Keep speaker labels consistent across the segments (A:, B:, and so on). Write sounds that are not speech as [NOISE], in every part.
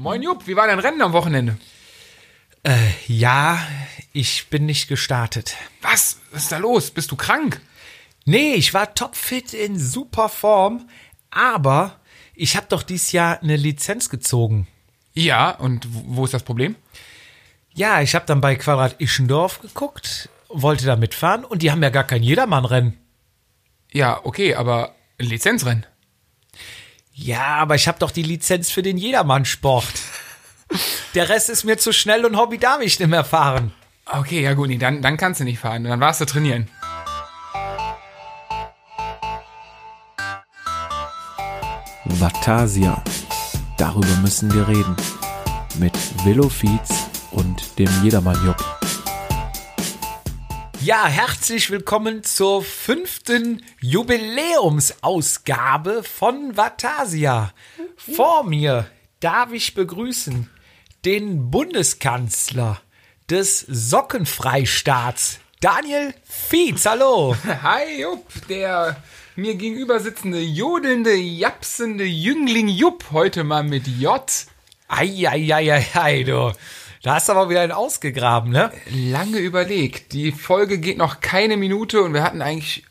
A: Moin Jupp, wie war dein Rennen am Wochenende?
B: Äh, ja, ich bin nicht gestartet.
A: Was? Was ist da los? Bist du krank?
B: Nee, ich war topfit in super Form, aber ich habe doch dieses Jahr eine Lizenz gezogen.
A: Ja, und wo ist das Problem?
B: Ja, ich habe dann bei Quadrat Ischendorf geguckt, wollte da mitfahren und die haben ja gar kein Jedermannrennen.
A: Ja, okay, aber ein Lizenzrennen.
B: Ja, aber ich habe doch die Lizenz für den Jedermannsport. Der Rest ist mir zu schnell und Hobby darf ich nicht mehr fahren.
A: Okay, ja gut, nee, dann, dann kannst du nicht fahren. Dann warst du trainieren.
C: Vatasia. Darüber müssen wir reden. Mit Willow Fietz und dem Jedermann Jupp.
B: Ja, herzlich willkommen zur fünften Jubiläumsausgabe von Vatasia. Vor mir darf ich begrüßen den Bundeskanzler des Sockenfreistaats, Daniel Fietz. Hallo. [LAUGHS]
A: Hi Jupp, der mir gegenüber sitzende, jodelnde, japsende Jüngling Jupp, heute mal mit J.
B: Eieieiei, du. Da hast du aber wieder einen ausgegraben, ne?
A: Lange überlegt. Die Folge geht noch keine Minute und wir hatten eigentlich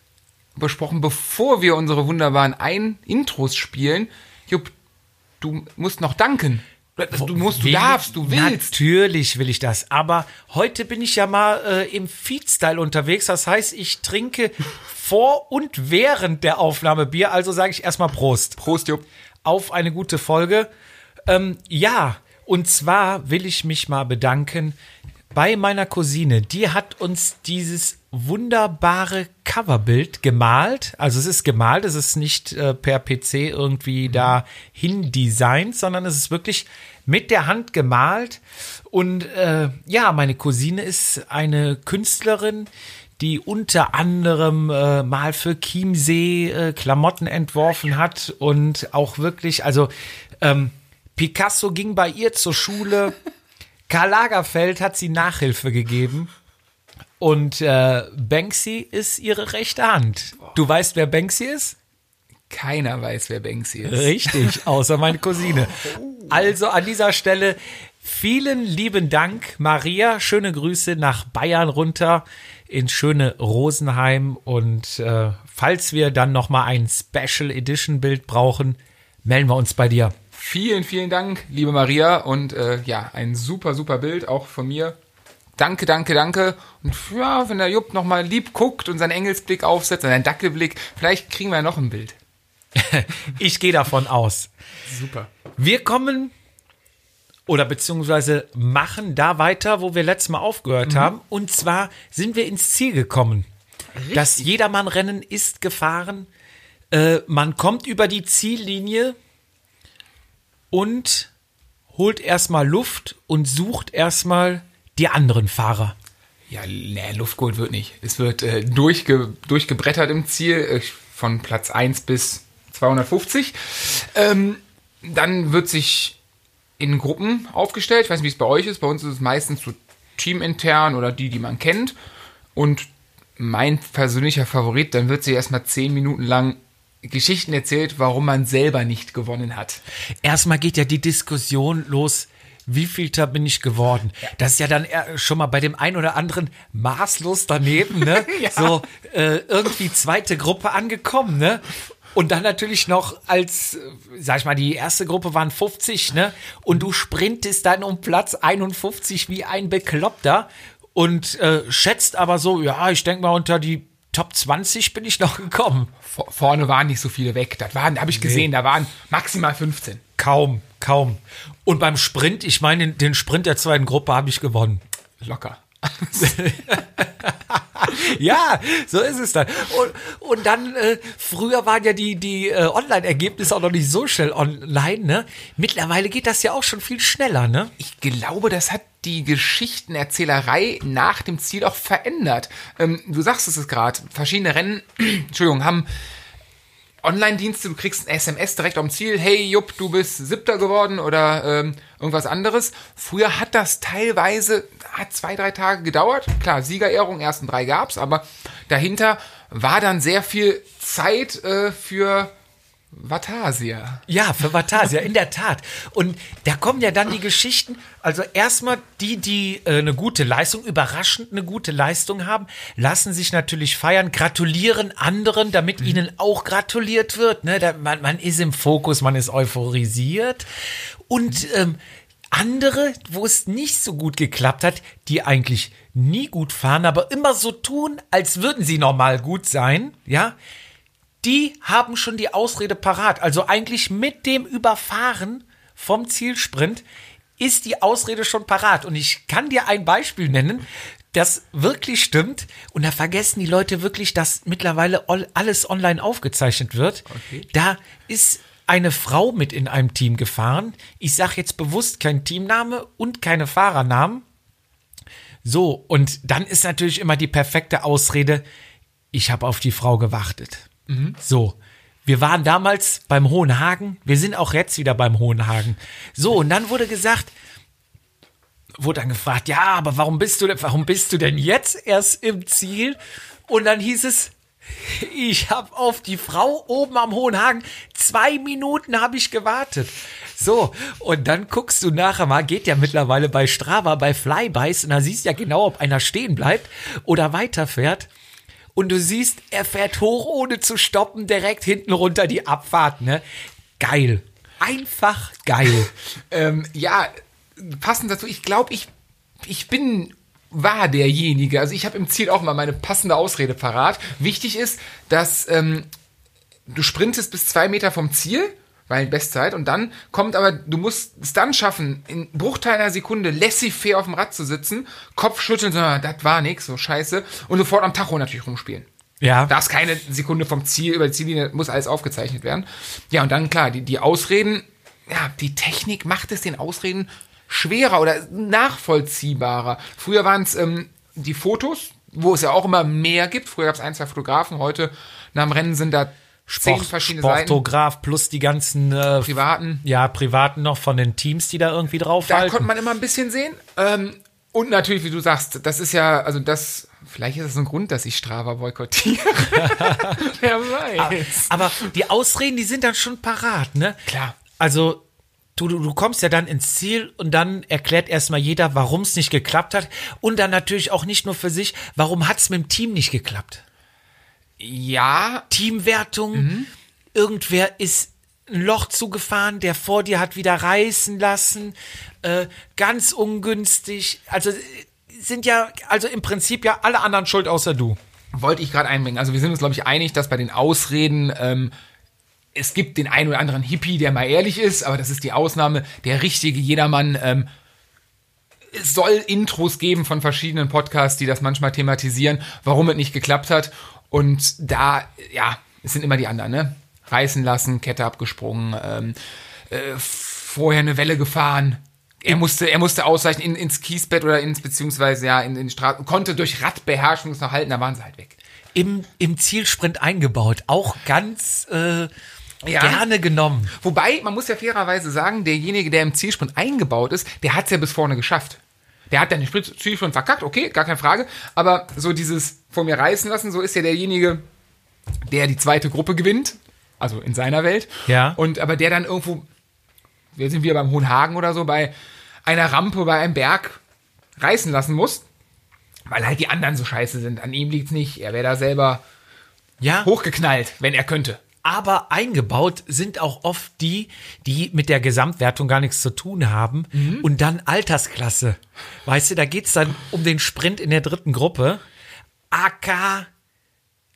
A: besprochen, bevor wir unsere wunderbaren Ein-Intros spielen, Jupp, du musst noch danken. Du musst, du
B: Will-
A: darfst, du willst.
B: Natürlich will ich das. Aber heute bin ich ja mal äh, im Feed-Style unterwegs. Das heißt, ich trinke vor und während der Aufnahme Bier. Also sage ich erstmal Prost.
A: Prost, Jupp.
B: Auf eine gute Folge. Ähm, ja, und zwar will ich mich mal bedanken bei meiner Cousine. Die hat uns dieses wunderbare Coverbild gemalt. Also es ist gemalt, es ist nicht äh, per PC irgendwie da hindesignt, sondern es ist wirklich mit der Hand gemalt. Und äh, ja, meine Cousine ist eine Künstlerin, die unter anderem äh, mal für Chiemsee äh, Klamotten entworfen hat und auch wirklich, also ähm, Picasso ging bei ihr zur Schule. Karl Lagerfeld hat sie Nachhilfe gegeben. Und äh, Banksy ist ihre rechte Hand. Du weißt, wer Banksy ist?
A: Keiner weiß, wer Banksy ist.
B: Richtig, außer meine Cousine. [LAUGHS] Also an dieser Stelle vielen lieben Dank, Maria. Schöne Grüße nach Bayern runter ins schöne Rosenheim. Und äh, falls wir dann noch mal ein Special Edition Bild brauchen, melden wir uns bei dir.
A: Vielen, vielen Dank, liebe Maria. Und äh, ja, ein super, super Bild, auch von mir. Danke, danke, danke. Und ja, wenn der Jupp nochmal lieb guckt und seinen Engelsblick aufsetzt, seinen Dackelblick, vielleicht kriegen wir ja noch ein Bild. [LAUGHS]
B: Ich gehe davon aus.
A: Super.
B: Wir kommen oder beziehungsweise machen da weiter, wo wir letztes Mal aufgehört haben. Und zwar sind wir ins Ziel gekommen. Das Jedermann-Rennen ist gefahren. Äh, man kommt über die Ziellinie und holt erstmal Luft und sucht erstmal die anderen Fahrer.
A: Ja, nee, Luftgold wird nicht. Es wird äh, durchge durchgebrettert im Ziel, äh, von Platz 1 bis 250. Ähm, dann wird sich in Gruppen aufgestellt. Ich weiß nicht, wie es bei euch ist. Bei uns ist es meistens so teamintern oder die, die man kennt. Und mein persönlicher Favorit, dann wird sich erstmal 10 Minuten lang Geschichten erzählt, warum man selber nicht gewonnen hat.
B: Erstmal geht ja die Diskussion los. Wie vielter bin ich geworden? Das ist ja dann eher schon mal bei dem einen oder anderen maßlos daneben, ne? [LAUGHS]
A: Ja.
B: So äh, irgendwie zweite Gruppe angekommen, ne? Und dann natürlich noch als, äh, sag ich mal, die erste Gruppe waren 50, ne? Und du sprintest dann um Platz 51 wie ein Bekloppter und äh, schätzt aber so, ja, ich denke mal unter die Top 20 bin ich noch gekommen.
A: Vor, vorne waren nicht so viele weg. Das waren, habe ich gesehen, da waren maximal 15.
B: Kaum, kaum. Und beim Sprint, ich meine, den Sprint der zweiten Gruppe habe ich gewonnen.
A: Locker. [LAUGHS]
B: Ja, so ist es dann. Und, und dann, äh, früher waren ja die, die äh, Online-Ergebnisse auch noch nicht so schnell online, ne? Mittlerweile geht das ja auch schon viel schneller, ne?
A: Ich glaube, das hat die Geschichtenerzählerei nach dem Ziel auch verändert. Ähm, du sagst es gerade, verschiedene Rennen, [CLEARS THROAT] Entschuldigung, haben Online-Dienste, du kriegst ein SMS direkt am Ziel, hey Jupp, du bist Siebter geworden oder ähm, irgendwas anderes. Früher hat das teilweise hat zwei, drei Tage gedauert. Klar, Siegerehrung, ersten drei gab's, aber dahinter war dann sehr viel Zeit äh, für Vatasia.
B: Ja, für Vatasia, in der Tat. Und da kommen ja dann die Geschichten, also erstmal die, die äh, eine gute Leistung, überraschend eine gute Leistung haben, lassen sich natürlich feiern, gratulieren anderen, damit ihnen auch gratuliert wird. Ne? Da, man, man ist im Fokus, man ist euphorisiert. Und ähm, andere, wo es nicht so gut geklappt hat, die eigentlich nie gut fahren, aber immer so tun, als würden sie normal gut sein, ja, die haben schon die Ausrede parat. Also eigentlich mit dem Überfahren vom Zielsprint ist die Ausrede schon parat. Und ich kann dir ein Beispiel nennen, das wirklich stimmt. Und da vergessen die Leute wirklich, dass mittlerweile all- alles online aufgezeichnet wird.
A: Okay.
B: Da ist eine Frau mit in einem Team gefahren. Ich sage jetzt bewusst kein Teamname und keine Fahrernamen. So, und dann ist natürlich immer die perfekte Ausrede, ich habe auf die Frau gewartet. So, wir waren damals beim Hohenhagen, wir sind auch jetzt wieder beim Hohenhagen. So, und dann wurde gesagt, wurde dann gefragt, ja, aber warum bist du denn, warum bist du denn jetzt erst im Ziel? Und dann hieß es, ich habe auf die Frau oben am Hohenhagen zwei Minuten habe ich gewartet. So, und dann guckst du nachher mal, geht ja mittlerweile bei Strava, bei Flybys, und da siehst du ja genau, ob einer stehen bleibt oder weiterfährt. Und du siehst, er fährt hoch, ohne zu stoppen, direkt hinten runter die Abfahrt, ne? Geil. Einfach geil. [LAUGHS]
A: Ähm, ja, passend dazu, ich glaube, ich, ich bin war derjenige. Also ich habe im Ziel auch mal meine passende Ausrede parat. Wichtig ist, dass ähm, du sprintest bis zwei Meter vom Ziel, weil Bestzeit, und dann kommt aber, du musst es dann schaffen, in Bruchteil einer Sekunde laissez-faire auf dem Rad zu sitzen, Kopf schütteln, so, "Ah, das war nix, so scheiße, und sofort am Tacho natürlich rumspielen.
B: Ja.
A: Da ist keine Sekunde vom Ziel, über die Ziellinie muss alles aufgezeichnet werden. Ja, und dann klar, die, die Ausreden, ja, die Technik macht es den Ausreden schwerer oder nachvollziehbarer. Früher waren es ähm, die Fotos, wo es ja auch immer mehr gibt. Früher gab es ein, zwei Fotografen, heute nach dem Rennen sind da zehn
B: Sport,
A: verschiedene Seiten.
B: Sportograf plus die ganzen äh,
A: Privaten.
B: ja, privaten noch von den Teams, die da irgendwie
A: Da
B: draufhalten.
A: konnte man immer ein bisschen sehen. Ähm, und natürlich, wie du sagst, das ist ja, also das, vielleicht ist das ein Grund, dass ich Strava boykottiere. [LAUGHS] Wer weiß.
B: Aber die Ausreden, die sind dann schon parat, ne?
A: Klar.
B: Also, du, du, du kommst ja dann ins Ziel und dann erklärt erstmal jeder, warum es nicht geklappt hat. Und dann natürlich auch nicht nur für sich, warum hat es mit dem Team nicht geklappt?
A: Ja,
B: Teamwertung, irgendwer ist ein Loch zugefahren, der vor dir hat wieder reißen lassen, äh, ganz ungünstig. Also äh, sind ja, also im Prinzip ja alle anderen schuld außer du.
A: wollte ich gerade einbringen. Also wir sind uns, glaube ich, einig, dass bei den Ausreden ähm, es gibt den einen oder anderen Hippie, der mal ehrlich ist, aber das ist die Ausnahme. Der richtige Jedermann ähm, es soll Intros geben von verschiedenen Podcasts, die das manchmal thematisieren, warum es nicht geklappt hat. Und da, ja, es sind immer die anderen, ne? Reißen lassen, Kette abgesprungen, ähm, äh, vorher eine Welle gefahren. Er musste, er musste ausweichen in, ins Kiesbett oder ins, beziehungsweise ja, in, in die Straße, konnte durch Radbeherrschung es noch halten, da waren sie halt weg.
B: Im, im Zielsprint eingebaut, auch ganz äh,
A: Ja.
B: gerne genommen.
A: Wobei, man muss ja fairerweise sagen, derjenige, der im Zielsprint eingebaut ist, der hat es ja bis vorne geschafft. Der hat dann den Sprint- Zielsprint verkackt, okay, gar keine Frage. Aber so dieses vor mir reißen lassen, so ist ja derjenige, der die zweite Gruppe gewinnt. Also in seiner Welt.
B: Ja.
A: Und aber der dann irgendwo, wir sind wieder beim Hohenhagen oder so, bei einer Rampe, bei einem Berg reißen lassen muss. Weil halt die anderen so scheiße sind. An ihm liegt's nicht. Er wäre da selber
B: Ja.
A: hochgeknallt, wenn er könnte.
B: Aber eingebaut sind auch oft die, die mit der Gesamtwertung gar nichts zu tun haben. Und dann Altersklasse. Weißt du, da geht's dann um den Sprint in der dritten Gruppe. AK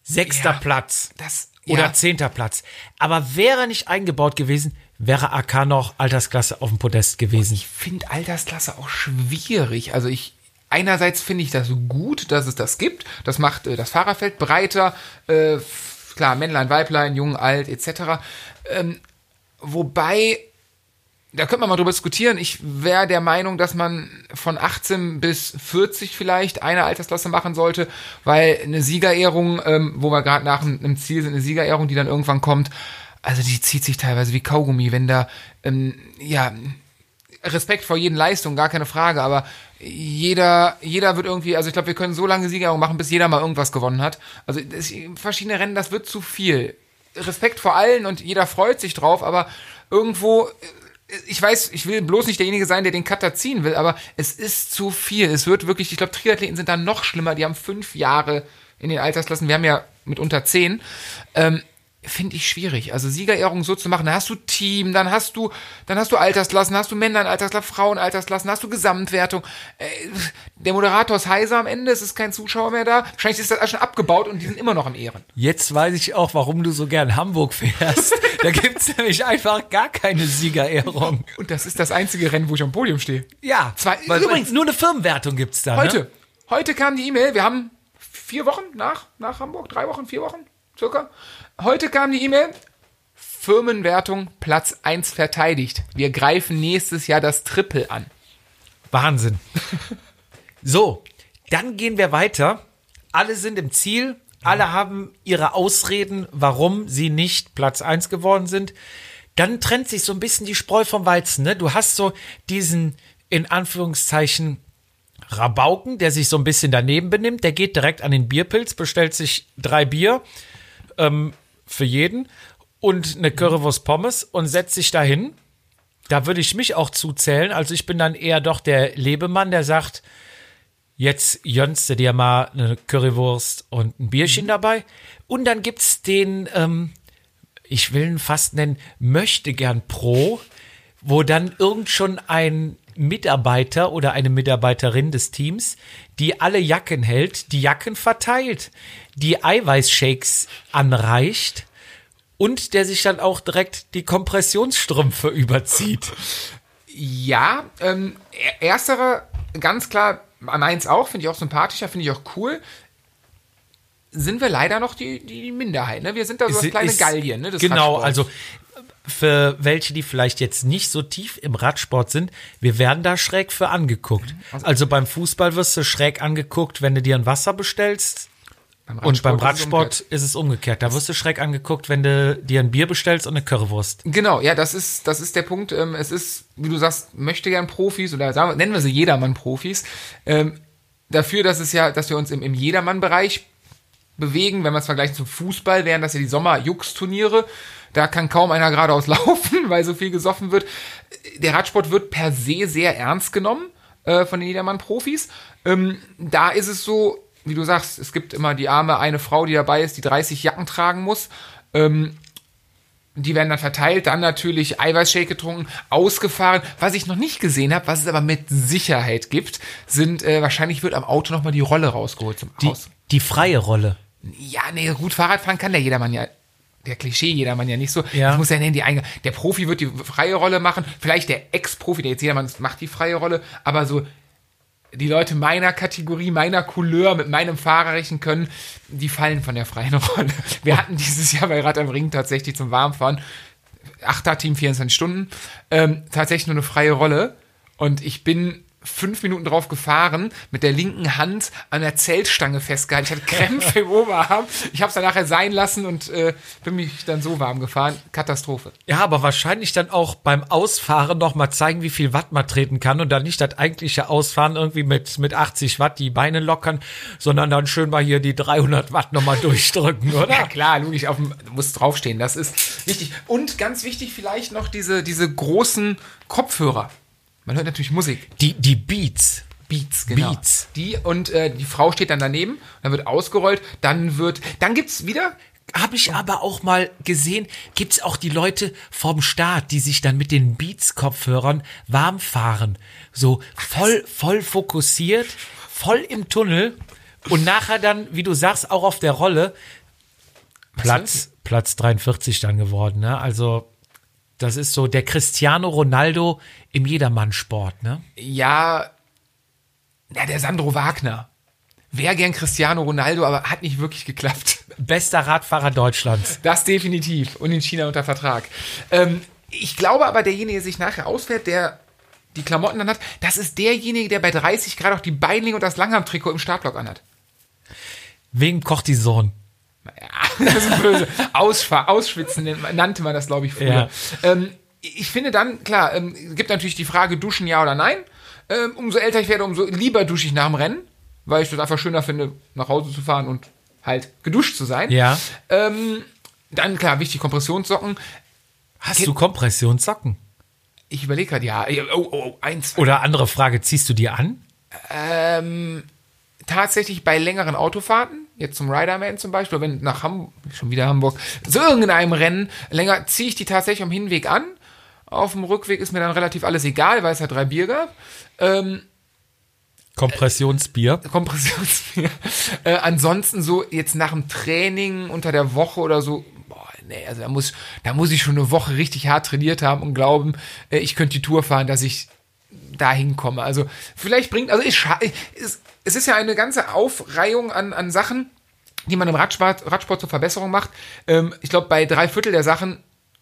B: sechster
A: Ja,
B: Platz.
A: Das,
B: Oder
A: ja.
B: zehnter Platz. Aber wäre nicht eingebaut gewesen, wäre AK noch Altersklasse auf dem Podest gewesen.
A: Ich finde Altersklasse auch schwierig. Also ich einerseits finde ich das gut, dass es das gibt. Das macht äh, das Fahrerfeld breiter. Äh, klar, Männlein, Weiblein, Jung, Alt etc. Ähm, wobei da könnte man mal drüber diskutieren. Ich wäre der Meinung, dass man von 18 bis 40 vielleicht eine Altersklasse machen sollte, weil eine Siegerehrung, ähm, wo wir gerade nach einem Ziel sind, eine Siegerehrung, die dann irgendwann kommt, also die zieht sich teilweise wie Kaugummi, wenn da, ähm, ja, Respekt vor jeden Leistung, gar keine Frage, aber jeder, jeder wird irgendwie, also ich glaube, wir können so lange Siegerehrung machen, bis jeder mal irgendwas gewonnen hat. Also das, verschiedene Rennen, das wird zu viel. Respekt vor allen und jeder freut sich drauf, aber irgendwo, äh, ich weiß, ich will bloß nicht derjenige sein, der den Cutter ziehen will, aber es ist zu viel. Es wird wirklich, ich glaube, Triathleten sind da noch schlimmer. Die haben fünf Jahre in den Altersklassen. Wir haben ja mit unter zehn. Ähm, finde ich schwierig. Also Siegerehrung so zu machen, dann hast du Team, dann hast du, dann hast du Altersklassen, hast du Männer in Altersklassen, Frauen Altersklassen, hast du Gesamtwertung. Äh, der Moderator ist heiser am Ende, es ist kein Zuschauer mehr da. Wahrscheinlich ist das alles schon abgebaut und die sind immer noch am Ehren.
B: Jetzt weiß ich auch, warum du so gern Hamburg fährst. [LAUGHS] da gibt's nämlich einfach gar keine Siegerehrung.
A: Und das ist das einzige Rennen, wo ich am Podium stehe.
B: Ja,
A: Zwei- übrigens-
B: übrigens nur eine Firmenwertung gibt's da.
A: Heute,
B: Ne?
A: heute kam die E-Mail, wir haben vier Wochen nach, nach Hamburg, drei Wochen, vier Wochen circa. Heute kam die E-Mail, Firmenwertung Platz 1 verteidigt. Wir greifen nächstes Jahr das Triple an.
B: Wahnsinn. [LAUGHS] So, dann gehen wir weiter. Alle sind im Ziel. Alle haben ihre Ausreden, warum sie nicht Platz 1 geworden sind. Dann trennt sich so ein bisschen die Spreu vom Weizen. Ne? Du hast so diesen, in Anführungszeichen, Rabauken, der sich so ein bisschen daneben benimmt. Der geht direkt an den Bierpilz, bestellt sich drei Bier ähm, für jeden und eine Currywurst Pommes und setzt sich dahin. Da würde ich mich auch zuzählen. Also ich bin dann eher doch der Lebemann, der sagt, jetzt jönnst du dir mal eine Currywurst und ein Bierchen dabei. Und dann gibt's den, ähm, ich will ihn fast nennen, möchte gern Pro, wo dann irgend schon ein Mitarbeiter oder eine Mitarbeiterin des Teams, die alle Jacken hält, die Jacken verteilt, die Eiweißshakes anreicht und der sich dann auch direkt die Kompressionsstrümpfe [LAUGHS] überzieht.
A: Ja, ähm, er- ersterer, ganz klar, meins auch, finde ich auch sympathischer, finde ich auch cool. Sind wir leider noch die, die Minderheit, ne? Wir sind da so
B: Ist-
A: das kleine
B: ist-
A: Gallien, ne? des
B: Genau, also für welche, die vielleicht jetzt nicht so tief im Radsport sind, wir werden da schräg für angeguckt. Also beim Fußball wirst du schräg angeguckt, wenn du dir ein Wasser bestellst. Und beim
A: ist es
B: Radsport ist es umgekehrt. Da wirst du schräg angeguckt, wenn du dir ein Bier bestellst und eine Currywurst.
A: Genau, ja, das ist, das ist der Punkt. Ähm, es ist, wie du sagst, möchte gern Profis oder sagen nennen wir sie Jedermann-Profis. Ähm, dafür, dass es ja, dass wir uns im, im Jedermann-Bereich bewegen, wenn wir es vergleichen zum Fußball, wären das ja die Sommer-Jux-Turniere. Da kann kaum einer geradeaus [LAUGHS] laufen, weil so viel gesoffen wird. Der Radsport wird per se sehr ernst genommen äh, von den Jedermann-Profis. Ähm, da ist es so, wie du sagst, es gibt immer die arme eine Frau, die dabei ist, die 30 Jacken tragen muss. Ähm, die werden dann verteilt, dann natürlich Eiweißshake getrunken, ausgefahren. Was ich noch nicht gesehen habe, was es aber mit Sicherheit gibt, sind äh, wahrscheinlich wird am Auto nochmal die Rolle rausgeholt zum
B: Die, die freie Rolle.
A: Ja, nee, gut Fahrradfahren kann der jedermann ja. Der Klischee jedermann ja nicht so.
B: Ja.
A: Das muss ja in die Eingang. Der Profi wird die freie Rolle machen. Vielleicht der Ex-Profi, der jetzt jedermann macht die freie Rolle. Aber so die Leute meiner Kategorie, meiner Couleur mit meinem Fahrerrechen können, die fallen von der freien [LAUGHS] Rolle. Wir hatten dieses Jahr bei Rad am Ring tatsächlich zum Warmfahren, Achter Team 24 Stunden, ähm, tatsächlich nur eine freie Rolle. Und ich bin fünf Minuten drauf gefahren, mit der linken Hand an der Zeltstange festgehalten. Ich hatte Krämpfe im Oberarm. Ich habe es dann nachher sein lassen und äh, bin mich dann so warm gefahren. Katastrophe.
B: Ja, aber wahrscheinlich dann auch beim Ausfahren noch mal zeigen, wie viel Watt man treten kann und dann nicht das eigentliche Ausfahren irgendwie mit, mit 80 Watt die Beine lockern, sondern dann schön mal hier die 300 Watt noch mal [LAUGHS] durchdrücken, oder?
A: Ja klar, logisch, auf dem, muss draufstehen, das ist wichtig. Und ganz wichtig vielleicht noch diese, diese großen Kopfhörer. Man hört natürlich Musik.
B: Die, die Beats.
A: Beats, genau.
B: Beats.
A: Die und äh, die Frau steht dann daneben, dann wird ausgerollt, dann wird, dann gibt's wieder
B: Habe ich aber auch mal gesehen, gibt's auch die Leute vom Start, die sich dann mit den Beats-Kopfhörern warm fahren. So voll, voll fokussiert, voll im Tunnel und nachher dann, wie du sagst, auch auf der Rolle Platz, Platz 43 dann geworden. Ne? Also das ist so der Cristiano Ronaldo im Jedermannsport. Ne?
A: Ja, ja, der Sandro Wagner. Wäre gern Cristiano Ronaldo, aber hat nicht wirklich geklappt. [LAUGHS]
B: Bester Radfahrer Deutschlands.
A: Das definitiv. Und in China unter Vertrag. Ähm, ich glaube aber, derjenige, der sich nachher ausfährt, der die Klamotten dann hat, das ist derjenige, der bei 30 Grad auch die Beinlinge und das Langhamtrikot im Startblock anhat.
B: Wegen Cortison.
A: Ja, das ist böse. Ausfahr, ausschwitzen nannte man das, glaube ich, früher. Ähm, ich finde dann, klar, ähm, gibt natürlich die Frage, duschen ja oder nein. Ähm, umso älter ich werde, umso lieber dusche ich nach dem Rennen, weil ich das einfach schöner finde, nach Hause zu fahren und halt geduscht zu sein.
B: Ja.
A: Ähm, Dann, klar, wichtig, Kompressionssocken.
B: Hast
A: Ge-
B: du Kompressionssocken?
A: Ich überlege gerade, ja. Oh, oh, oh, eins.
B: Oder andere Frage, ziehst du die an?
A: Ähm, tatsächlich bei längeren Autofahrten, jetzt zum Riderman zum Beispiel, wenn nach Hamburg, schon wieder Hamburg, so irgendeinem Rennen länger, ziehe ich die tatsächlich am Hinweg an. Auf dem Rückweg ist mir dann relativ alles egal, weil es ja drei Bier gab. Ähm,
B: Kompressionsbier.
A: Kompressionsbier. [LAUGHS] Äh, ansonsten so jetzt nach dem Training unter der Woche oder so, boah, nee, also da muss, da muss ich schon eine Woche richtig hart trainiert haben und glauben, äh, ich könnte die Tour fahren, dass ich da hinkomme. Also vielleicht bringt, also ich, scha- es, es ist ja eine ganze Aufreihung an, an Sachen, die man im Radsport, Radsport zur Verbesserung macht. Ähm, ich glaube, bei drei Viertel der Sachen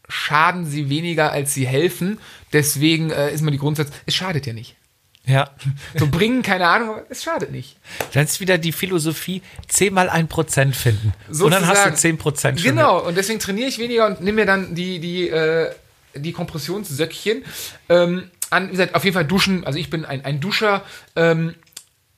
A: schaden sie weniger, als sie helfen. Deswegen äh, ist man die Grundsatz, es schadet ja nicht.
B: Ja. [LAUGHS]
A: So bringen, keine Ahnung, aber es schadet nicht.
B: Dann ist wieder die Philosophie, 10 mal 1% finden. und dann hast du. 10% schon.
A: Genau, und deswegen trainiere ich weniger und nehme mir dann die, die, äh, die Kompressionssöckchen ähm, an. Wie gesagt, auf jeden Fall duschen. Also ich bin ein, ein Duscher. Ähm,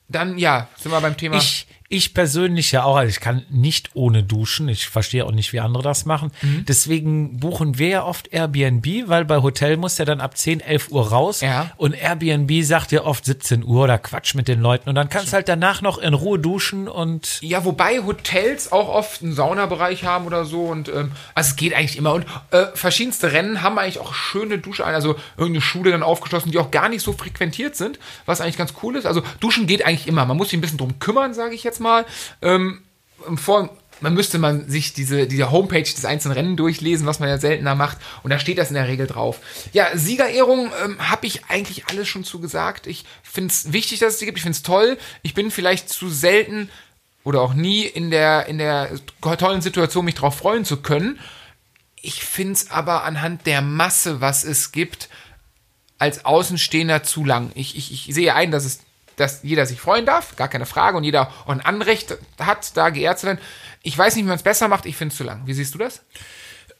A: dann, ja, sind wir beim Thema.
B: Ich, ich persönlich ja auch, also ich kann nicht ohne duschen. Ich verstehe auch nicht, wie andere das machen.
A: Mhm.
B: Deswegen buchen wir ja oft Airbnb, weil bei Hotel muss ja dann ab 10, 11 Uhr raus.
A: Ja.
B: Und Airbnb sagt ja oft 17 Uhr oder Quatsch mit den Leuten. Und dann kannst du halt danach noch in Ruhe duschen und
A: ja, wobei Hotels auch oft einen Saunabereich haben oder so. Und ähm, also es geht eigentlich immer. Und äh, verschiedenste Rennen haben eigentlich auch schöne Duschen, also irgendeine Schule dann aufgeschlossen, die auch gar nicht so frequentiert sind, was eigentlich ganz cool ist. Also Duschen geht eigentlich immer. Man muss sich ein bisschen drum kümmern, sage ich jetzt mal. Ähm, Vor man müsste man sich diese, diese Homepage des einzelnen Rennen durchlesen, was man ja seltener macht. Und da steht das in der Regel drauf. Ja, Siegerehrung ähm, habe ich eigentlich alles schon zu gesagt. Ich finde es wichtig, dass es die gibt. Ich finde es toll. Ich bin vielleicht zu selten oder auch nie in der, in der tollen Situation, mich darauf freuen zu können. Ich finde es aber anhand der Masse, was es gibt, als Außenstehender zu lang. Ich, ich, ich sehe ein, dass es dass jeder sich freuen darf, gar keine Frage, und jeder auch ein Anrecht hat, da geehrt zu werden. Ich weiß nicht, wie man es besser macht, ich finde es zu lang. Wie siehst du das?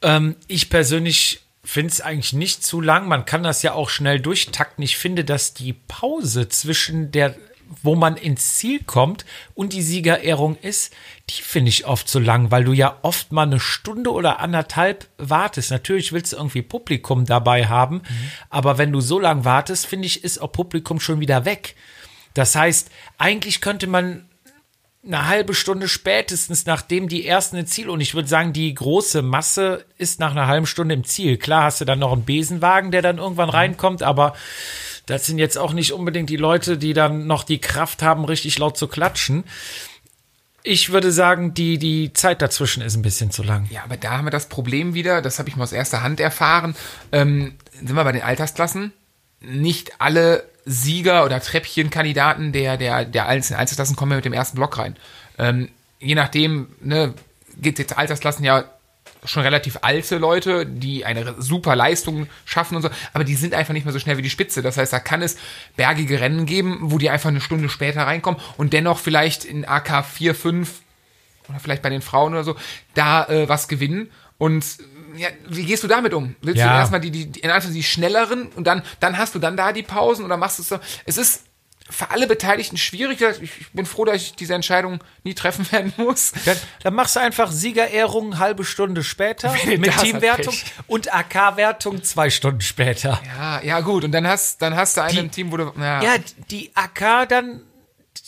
B: Ähm, ich persönlich finde es eigentlich nicht zu lang. Man kann das ja auch schnell durchtakten. Ich finde, dass die Pause zwischen der, wo man ins Ziel kommt und die Siegerehrung ist, die finde ich oft zu lang, weil du ja oft mal eine Stunde oder anderthalb wartest. Natürlich willst du irgendwie Publikum dabei haben, aber wenn du so lang wartest, finde ich, ist auch Publikum schon wieder weg. Das heißt, eigentlich könnte man eine halbe Stunde spätestens, nachdem die ersten ins Ziel, und ich würde sagen, die große Masse ist nach einer halben Stunde im Ziel. Klar hast du dann noch einen Besenwagen, der dann irgendwann reinkommt, aber das sind jetzt auch nicht unbedingt die Leute, die dann noch die Kraft haben, richtig laut zu klatschen. Ich würde sagen, die, die Zeit dazwischen ist ein bisschen zu lang.
A: Ja, aber da haben wir das Problem wieder, das habe ich mal aus erster Hand erfahren. Ähm, sind wir bei den Altersklassen? Nicht alle Sieger oder Treppchenkandidaten der, der, der einzelnen Altersklassen kommen mit dem ersten Block rein. Ähm, je nachdem, ne, gibt jetzt Altersklassen ja schon relativ alte Leute, die eine super Leistung schaffen und so, aber die sind einfach nicht mehr so schnell wie die Spitze. Das heißt, da kann es bergige Rennen geben, wo die einfach eine Stunde später reinkommen und dennoch vielleicht in AK 4, 5 oder vielleicht bei den Frauen oder so, da äh, was gewinnen. Und ja, wie gehst du damit um? Willst
B: Ja.
A: du erstmal die, die, die, in Anführungszeichen die schnelleren und dann, dann hast du dann da die Pausen oder machst du es so? Es ist für alle Beteiligten schwierig. Ich bin froh, dass ich diese Entscheidung nie treffen [LAUGHS] werden muss.
B: Dann, dann machst du einfach Siegerehrung halbe Stunde später [LAUGHS] mit Teamwertung und AK-Wertung zwei Stunden später.
A: Ja, ja, gut. Und dann hast, dann hast du einen
B: Die-
A: im Team, wo du. Ja,
B: Ja, die AK dann,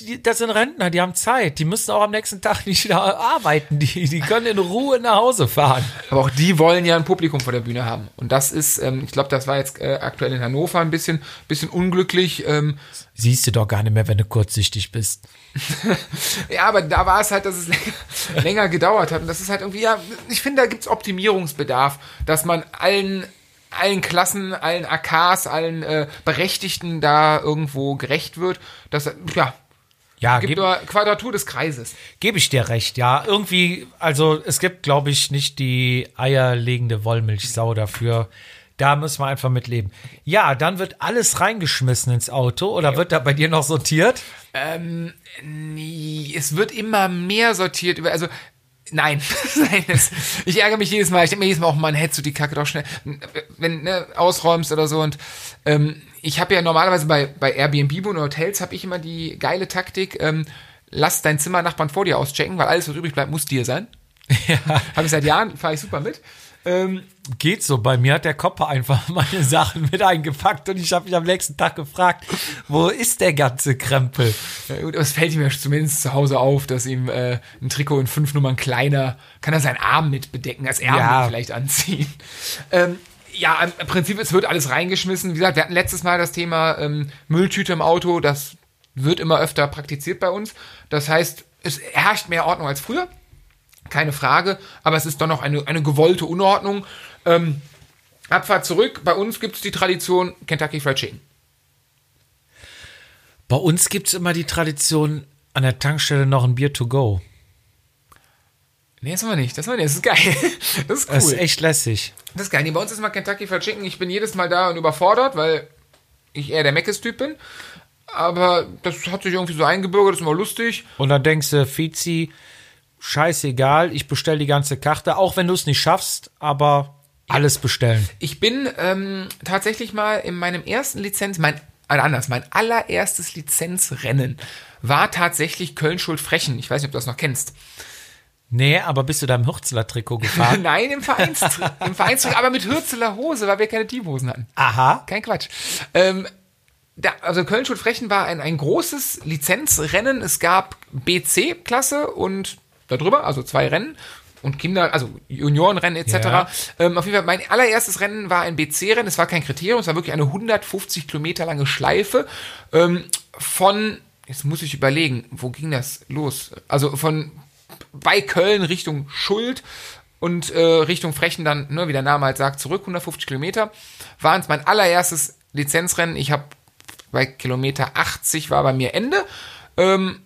B: die, das sind Rentner, die haben Zeit. Die müssen auch am nächsten Tag [LAUGHS] nicht wieder arbeiten. Die, die können in Ruhe nach Hause fahren.
A: Aber auch die wollen ja ein Publikum vor der Bühne haben. Und das ist, ähm, ich glaube, das war jetzt äh, aktuell in Hannover ein bisschen, bisschen unglücklich. Ähm,
B: Siehst du doch gar nicht mehr, wenn du kurzsichtig bist. [LAUGHS]
A: ja, aber da war es halt, dass es länger, [LAUGHS] länger gedauert hat. Und das ist halt irgendwie, ja, ich finde, da gibt's Optimierungsbedarf, dass man allen allen Klassen, allen AKs, allen äh, Berechtigten da irgendwo gerecht wird. Das, ja,
B: Ja,
A: gibt
B: gebe
A: nur Quadratur des Kreises.
B: geb ich dir recht, ja. Irgendwie, also es gibt, glaube ich, nicht die eierlegende Wollmilchsau dafür. Da müssen wir einfach mit leben. Ja, dann wird alles reingeschmissen ins Auto oder wird da bei dir noch sortiert?
A: Ähm, nee, es wird immer mehr sortiert über, also, nein, [LAUGHS] nein, es, ich ärgere mich jedes Mal, ich denke mir jedes Mal auch, man hättest du die Kacke doch schnell, wenn, ne, ausräumst oder so und, ähm, ich habe ja normalerweise bei, bei Airbnb und Hotels habe ich immer die geile Taktik, ähm, lass dein Zimmernachbarn vor dir auschecken, weil alles, was übrig bleibt, muss dir sein. [LAUGHS] Ja. Habe ich seit Jahren, fahre ich super mit. Ähm,
B: Geht so. Bei mir hat der Kopper einfach [LAUGHS] meine Sachen mit eingepackt und ich habe mich am nächsten Tag gefragt, wo ist der ganze Krempel?
A: Ja, gut, aber es fällt ihm ja zumindest zu Hause auf, dass ihm äh, ein Trikot in fünf Nummern kleiner, kann er seinen Arm mit bedecken, als Ärmel
B: Ja.
A: vielleicht anziehen. Ähm, ja, im Prinzip, es wird alles reingeschmissen. Wie gesagt, wir hatten letztes Mal das Thema ähm, Mülltüte im Auto, das wird immer öfter praktiziert bei uns. Das heißt, es herrscht mehr Ordnung als früher, keine Frage, aber es ist doch noch eine, eine gewollte Unordnung. Ähm, Abfahrt zurück, bei uns gibt es die Tradition Kentucky Fried Chicken.
B: Bei uns gibt's immer die Tradition, an der Tankstelle noch ein Bier to go.
A: Nee, das haben wir nicht. Das haben wir nicht. Das ist geil. [LAUGHS] Das ist cool.
B: Das ist echt lässig.
A: Das ist geil. Nee, bei uns ist mal Kentucky Fried Chicken. Ich bin jedes Mal da und überfordert, weil ich eher der Meckes-Typ bin. Aber das hat sich irgendwie so eingebürgert, das ist immer lustig.
B: Und dann denkst du, Fizi, scheißegal, ich bestell die ganze Karte, auch wenn du es nicht schaffst, aber alles bestellen.
A: Ich bin ähm, tatsächlich mal in meinem ersten Lizenz, mein, äh, anders, mein allererstes Lizenzrennen war tatsächlich Köln-Schuld-Frechen. Ich weiß nicht, ob du das noch kennst.
B: Nee, aber bist du da im Hürzeler-Trikot gefahren? [LAUGHS]
A: Nein, im Vereinstrikot, im Vereinstrikot, aber mit Hürzeler Hose, weil wir keine Teamhosen hatten.
B: Aha.
A: Kein Quatsch. Ähm, da, also Köln-Schuld-Frechen war ein, ein großes Lizenzrennen. Es gab BC-Klasse und darüber, also zwei Rennen und Kinder, also Juniorenrennen etc.
B: Ja.
A: Ähm, auf jeden Fall, mein allererstes Rennen war ein BC-Rennen. Es war kein Kriterium, es war wirklich eine 150 Kilometer lange Schleife ähm, von, jetzt muss ich überlegen, wo ging das los? Also von bei Köln Richtung Schuld und äh, Richtung Frechen dann, ne, wie der Name halt sagt, zurück, 150 Kilometer, waren es mein allererstes Lizenzrennen. Ich habe bei Kilometer 80 war bei mir Ende, ähm,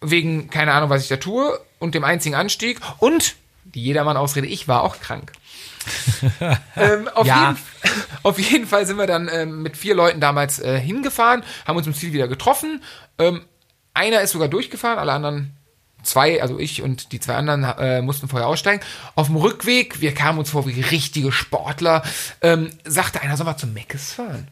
A: wegen keine Ahnung, was ich da tue und dem einzigen Anstieg und die Jedermann-Ausrede, ich war auch krank. [LAUGHS] ähm, auf,
B: Ja.
A: jeden, auf jeden Fall sind wir dann ähm, mit vier Leuten damals äh, hingefahren, haben uns im Ziel wieder getroffen. Ähm, einer ist sogar durchgefahren, alle anderen zwei, also ich und die zwei anderen äh, mussten vorher aussteigen. Auf dem Rückweg, wir kamen uns vor wie richtige Sportler, ähm, sagte einer, soll mal zum Meckes fahren?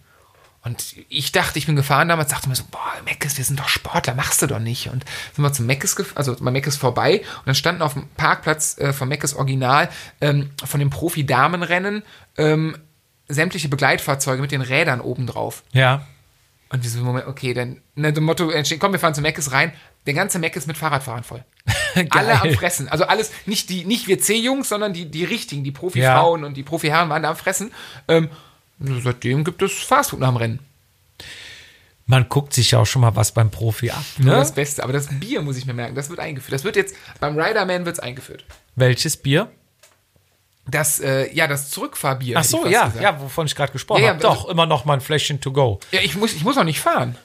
A: Und ich dachte, ich bin gefahren damals, dachte mir so, boah, Meckes, wir sind doch Sportler, machst du doch nicht. Und sind wir zum Meckes, also bei Meckes vorbei und dann standen auf dem Parkplatz äh, von Meckes Original ähm, von dem Profi-Damenrennen ähm, sämtliche Begleitfahrzeuge mit den Rädern oben drauf.
B: Ja.
A: Und wir so, Moment, okay, dann, ne, dem Motto entsteht, komm, wir fahren zu Meckes rein. Der ganze Meckes mit Fahrradfahrern voll. [LAUGHS] Alle am Fressen. Also alles, nicht die, nicht wir C-Jungs, sondern die, die richtigen, die Profi-Frauen und die Profi-Herren waren da am Fressen. Ähm, seitdem gibt es Fastfood nach dem Rennen.
B: Man guckt sich ja auch schon mal was beim Profi ab.
A: Ne? Das Beste. Aber das Bier muss ich mir merken, das wird eingeführt. Das wird jetzt, beim Riderman wird es eingeführt.
B: Welches Bier?
A: Das, äh, ja, das Zurückfahrbier.
B: Ach so, ja,
A: gesagt.
B: ja, wovon ich gerade gesprochen
A: Ja, ja,
B: habe. Doch,
A: also-
B: immer noch mal ein Fläschchen to go.
A: Ja, ich muss, ich muss noch nicht fahren.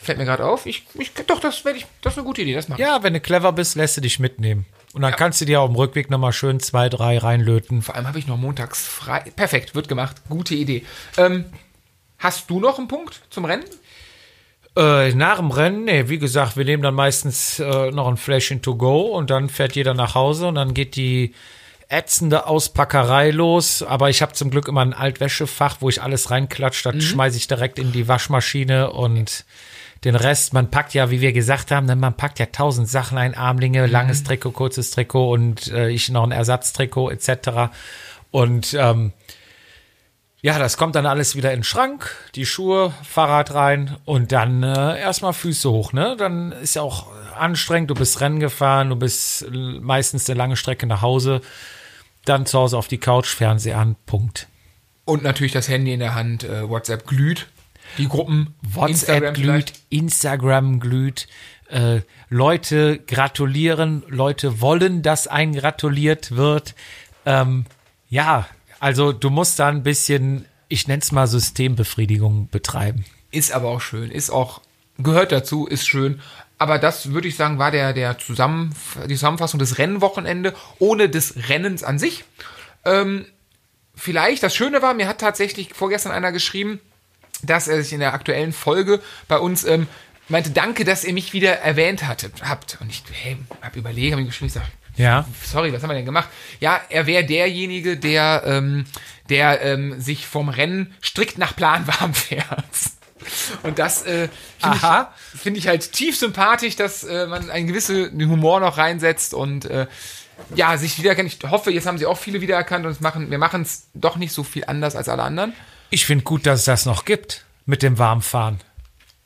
A: Fällt mir gerade auf. Ich, ich, doch, das werde ich, das ist eine gute Idee, das mache ich.
B: Ja, wenn du clever bist, lässt du dich mitnehmen. Und dann kannst du dir auf dem Rückweg noch mal schön zwei, drei reinlöten.
A: Vor allem habe ich noch montags frei. Perfekt, wird gemacht. Gute Idee. Ähm, hast du noch einen Punkt zum Rennen?
B: Äh, nach dem Rennen, nee, wie gesagt, wir nehmen dann meistens äh, noch ein Fläschchen to go und dann fährt jeder nach Hause und dann geht die ätzende Auspackerei los. Aber ich habe zum Glück immer ein Altwäschefach, wo ich alles reinklatsche. Das schmeiße ich direkt in die Waschmaschine und den Rest, man packt ja, wie wir gesagt haben, ne, man packt ja tausend Sachen ein, Armlinge, langes Trikot, kurzes Trikot und äh, ich noch ein Ersatztrikot etc. Und ähm, ja, das kommt dann alles wieder in den Schrank, die Schuhe, Fahrrad rein und dann äh, erstmal Füße hoch, ne? Dann ist ja auch anstrengend, du bist Rennen gefahren, du bist äh, meistens eine lange Strecke nach Hause, dann zu Hause auf die Couch, Fernseher an, Punkt.
A: Und natürlich das Handy in der Hand, äh, WhatsApp glüht. Die Gruppen,
B: WhatsApp
A: Instagram
B: glüht,
A: vielleicht.
B: Instagram glüht, äh, Leute gratulieren, Leute wollen, dass ein gratuliert wird. Ähm, ja, also du musst da ein bisschen, ich nenne es mal Systembefriedigung betreiben.
A: Ist aber auch schön, ist auch, gehört dazu, ist schön. Aber das würde ich sagen, war der, der Zusammen, die Zusammenfassung des Rennwochenende ohne des Rennens an sich. Ähm, vielleicht, das Schöne war, mir hat tatsächlich vorgestern einer geschrieben, dass er sich in der aktuellen Folge bei uns ähm, meinte, danke, dass ihr mich wieder erwähnt hattet, habt. Und ich hey, hab überlegt, hab ihm geschrieben, ich sag,
B: Ja.
A: sorry, was haben wir denn gemacht? Ja, er wäre derjenige, der, ähm, der ähm, sich vom Rennen strikt nach Plan [LAUGHS] warm fährt. Und das äh, finde ich, find ich halt tief sympathisch, dass äh, man einen gewissen Humor noch reinsetzt und äh, ja, sich wiedererkennen. Ich hoffe, jetzt haben sie auch viele wiedererkannt und machen, wir machen es doch nicht so viel anders als alle anderen.
B: Ich finde gut, dass es das noch gibt mit dem Warmfahren.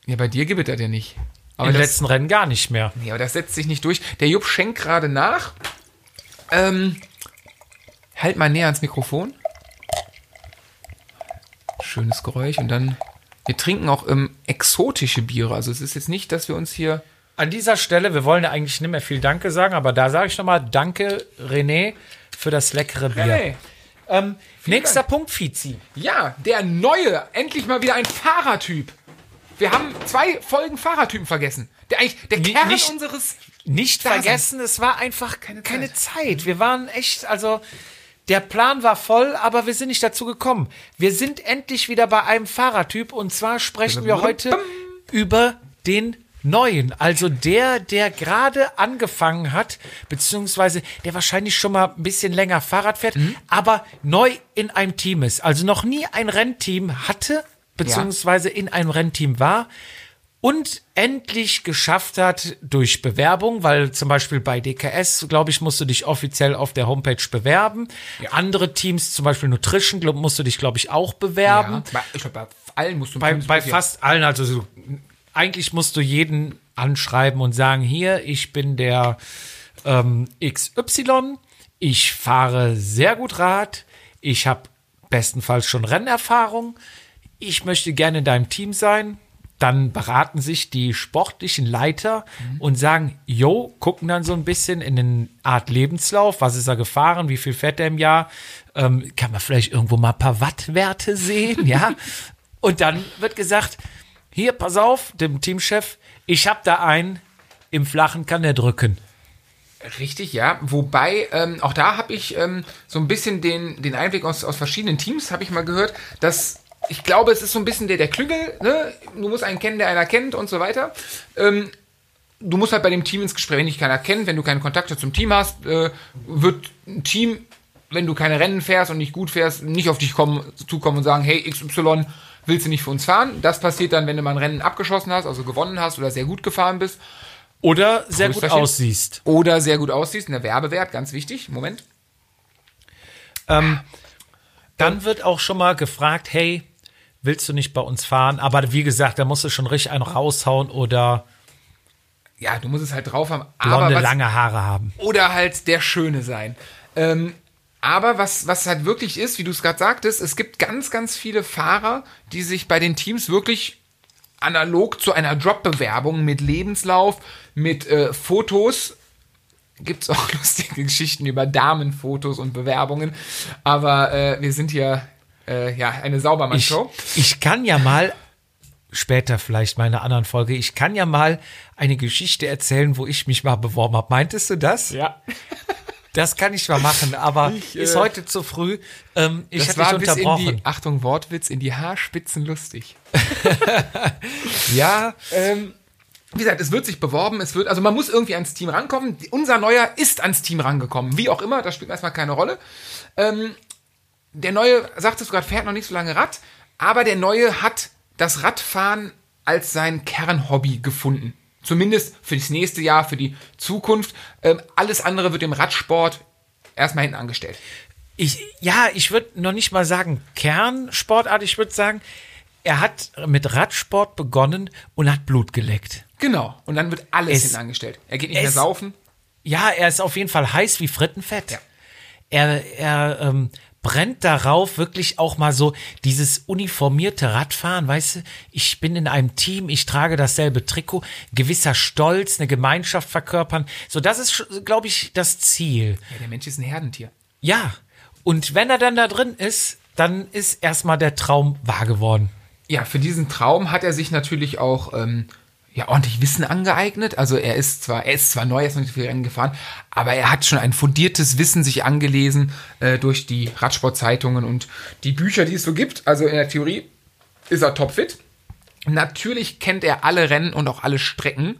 A: Ja, bei dir gibt es das ja nicht. Aber
B: Im
A: das,
B: letzten Rennen gar nicht mehr.
A: nee, aber das setzt sich nicht durch. Der Jupp schenkt gerade nach. Ähm, halt mal näher ans Mikrofon. Schönes Geräusch. Und dann, wir trinken auch ähm, exotische Biere. Also es ist jetzt nicht, dass wir uns hier
B: An dieser Stelle, wir wollen ja eigentlich nicht mehr viel Danke sagen, aber da sage ich nochmal Danke, René, für das leckere Bier.
A: Hey.
B: Ähm, nächster
A: Dank.
B: Punkt, Fizi.
A: Ja, der neue, endlich mal wieder ein Fahrertyp. Wir haben zwei Folgen Fahrertypen vergessen. Der eigentlich der Kern
B: nicht-
A: unseres
B: Nicht
A: Daseins.
B: vergessen, es war einfach keine,
A: Zeit.
B: Zeit. Wir waren echt, also der Plan war voll, aber wir sind nicht dazu gekommen. Wir sind endlich wieder bei einem Fahrertyp und zwar sprechen wir heute über den neuen, also der, der gerade angefangen hat, beziehungsweise der wahrscheinlich schon mal ein bisschen länger Fahrrad fährt, aber neu in einem Team ist, also noch nie ein Rennteam hatte, beziehungsweise in einem Rennteam war und endlich geschafft hat durch Bewerbung, weil zum Beispiel bei DKS, glaube ich, musst du dich offiziell auf der Homepage bewerben. Andere Teams, zum Beispiel Nutrition, glaub, musst du dich, glaube ich, auch bewerben.
A: Ja, bei, ich glaube, bei allen musst du
B: Bei, bei
A: ja.
B: fast allen, also so, eigentlich musst du jeden anschreiben und sagen, hier, ich bin der ähm, XY, ich fahre sehr gut Rad, ich habe bestenfalls schon Rennerfahrung, ich möchte gerne in deinem Team sein. Dann beraten sich die sportlichen Leiter und sagen, jo, gucken dann so ein bisschen in eine Art Lebenslauf, was ist er gefahren, wie viel fährt er im Jahr, ähm, kann man vielleicht irgendwo mal ein paar Wattwerte sehen, [LAUGHS] ja. Und dann wird gesagt, hier, pass auf, dem Teamchef, ich habe da einen, im Flachen kann der drücken.
A: Richtig, ja. Wobei, ähm, auch da habe ich ähm, so ein bisschen den, den Einblick aus, aus verschiedenen Teams, habe ich mal gehört, dass ich glaube, es ist so ein bisschen der, der Klüngel, ne? Du musst einen kennen, der einer kennt und so weiter. Ähm, du musst halt bei dem Team ins Gespräch, wenn dich keiner kennt, wenn du keine Kontakte zum Team hast, äh, wird ein Team, wenn du keine Rennen fährst und nicht gut fährst, nicht auf dich kommen, zukommen und sagen, hey, XY, willst du nicht für uns fahren? Das passiert dann, wenn du mal ein Rennen abgeschossen hast, also gewonnen hast oder sehr gut gefahren bist
B: Oder sehr gut aussiehst.
A: oder sehr gut aussiehst, in der Werbewert, ganz wichtig. Moment.
B: Dann wird auch schon mal gefragt, hey, willst du nicht bei uns fahren? Aber wie gesagt, da musst du schon richtig einen raushauen oder
A: Ja, du musst es halt drauf haben. Aber
B: blonde,
A: was,
B: lange Haare haben.
A: oder halt der Schöne sein. Ähm, aber was, was halt wirklich ist, wie du es gerade sagtest, es gibt ganz, ganz viele Fahrer, die sich bei den Teams wirklich analog zu einer Drop-Bewerbung mit Lebenslauf, mit äh, Fotos, gibt es auch [LAUGHS] lustige Geschichten über Damenfotos und Bewerbungen, aber äh, wir sind hier äh, ja eine
B: Ich,
A: Saubermann-Show.
B: ich kann ja mal, später vielleicht mal in einer anderen Folge, ich kann ja mal eine Geschichte erzählen, wo ich mich mal beworben habe. Meintest du das?
A: Ja.
B: Das kann ich mal machen, aber
A: Ich,
B: ist
A: äh,
B: heute zu früh. Ähm, ich
A: Das
B: hätte dich
A: war bis in
B: unterbrochen.
A: die, Achtung, Wortwitz, in die Haarspitzen lustig. [LAUGHS] ja, ähm, wie gesagt, es wird sich beworben, es wird, also man muss irgendwie ans Team rankommen. Unser Neuer ist ans Team rangekommen. Wie auch immer, das spielt erstmal keine Rolle. Ähm, der Neue, sagtest du gerade, fährt noch nicht so lange Rad, aber der Neue hat das Radfahren als sein Kernhobby gefunden. Zumindest für das nächste Jahr, für die Zukunft. Ähm, alles andere wird im Radsport erstmal hinten angestellt.
B: Ich, ja, ich würde noch nicht mal sagen Kernsportart, ich würde sagen, er hat mit Radsport begonnen und hat Blut geleckt.
A: Genau. Und dann wird alles
B: Es-
A: hinten angestellt. Er geht nicht mehr
B: es-
A: saufen.
B: Ja, er ist auf jeden Fall heiß wie Frittenfett.
A: Ja.
B: Er, er ähm, brennt darauf, wirklich auch mal so dieses uniformierte Radfahren, weißt du, ich bin in einem Team, ich trage dasselbe Trikot, gewisser Stolz, eine Gemeinschaft verkörpern. So, das ist, glaube ich, das Ziel.
A: Ja, der Mensch ist ein Herdentier.
B: Ja, und wenn er dann da drin ist, dann ist erstmal der Traum wahr geworden.
A: Ja, für diesen Traum hat er sich natürlich auch ähm, ja, ordentlich Wissen angeeignet. Also er ist zwar, er ist zwar neu, er ist noch nicht so viel Rennen gefahren, aber er hat schon ein fundiertes Wissen sich angelesen äh, durch die Radsportzeitungen und die Bücher, die es so gibt. Also in der Theorie ist er topfit. Natürlich kennt er alle Rennen und auch alle Strecken,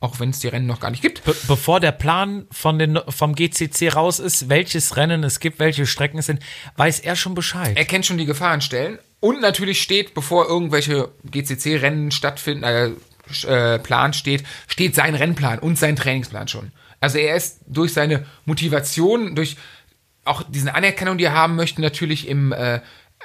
A: auch wenn es die Rennen noch gar nicht gibt.
B: Be bevor der Plan von den, vom GCC raus ist, welches Rennen es gibt, welche Strecken es sind, weiß er schon Bescheid.
A: Er kennt schon die Gefahrenstellen. Und natürlich steht, bevor irgendwelche GCC-Rennen stattfinden, äh, äh, Plan steht, steht sein Rennplan und sein Trainingsplan schon. Also er ist durch seine Motivation, durch auch diese Anerkennung, die er haben möchte, natürlich im, äh,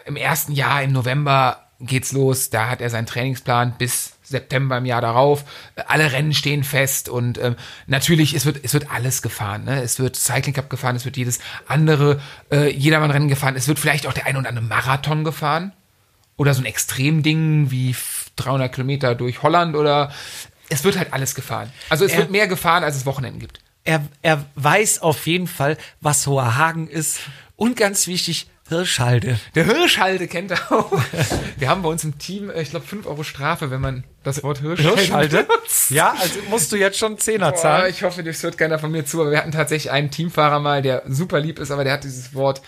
A: im ersten Jahr, im November geht's los. Da hat er seinen Trainingsplan bis September im Jahr darauf. Alle Rennen stehen fest und ähm, natürlich, es wird, es wird alles gefahren. Ne? Es wird Cycling Cup gefahren, es wird jedes andere äh, Jedermann-Rennen gefahren. Es wird vielleicht auch der ein oder andere Marathon gefahren oder so ein Extremding wie 300 Kilometer durch Holland oder es wird halt alles gefahren. Also es
B: Er-
A: wird mehr gefahren, als es Wochenenden gibt.
B: Er, er weiß auf jeden Fall, was Hoher Hagen ist. Und ganz wichtig, Hirschhalde.
A: Der Hirschhalde kennt er auch. Wir haben bei uns im Team, äh, ich glaube, 5 Euro Strafe, wenn man das Wort Hirschhalde,
B: Hirschhalde? Ja, also musst du jetzt schon Zehner
A: Boah,
B: zahlen.
A: ich hoffe, das hört keiner von mir zu, aber wir hatten tatsächlich einen Teamfahrer mal, der super lieb ist, aber der hat dieses Wort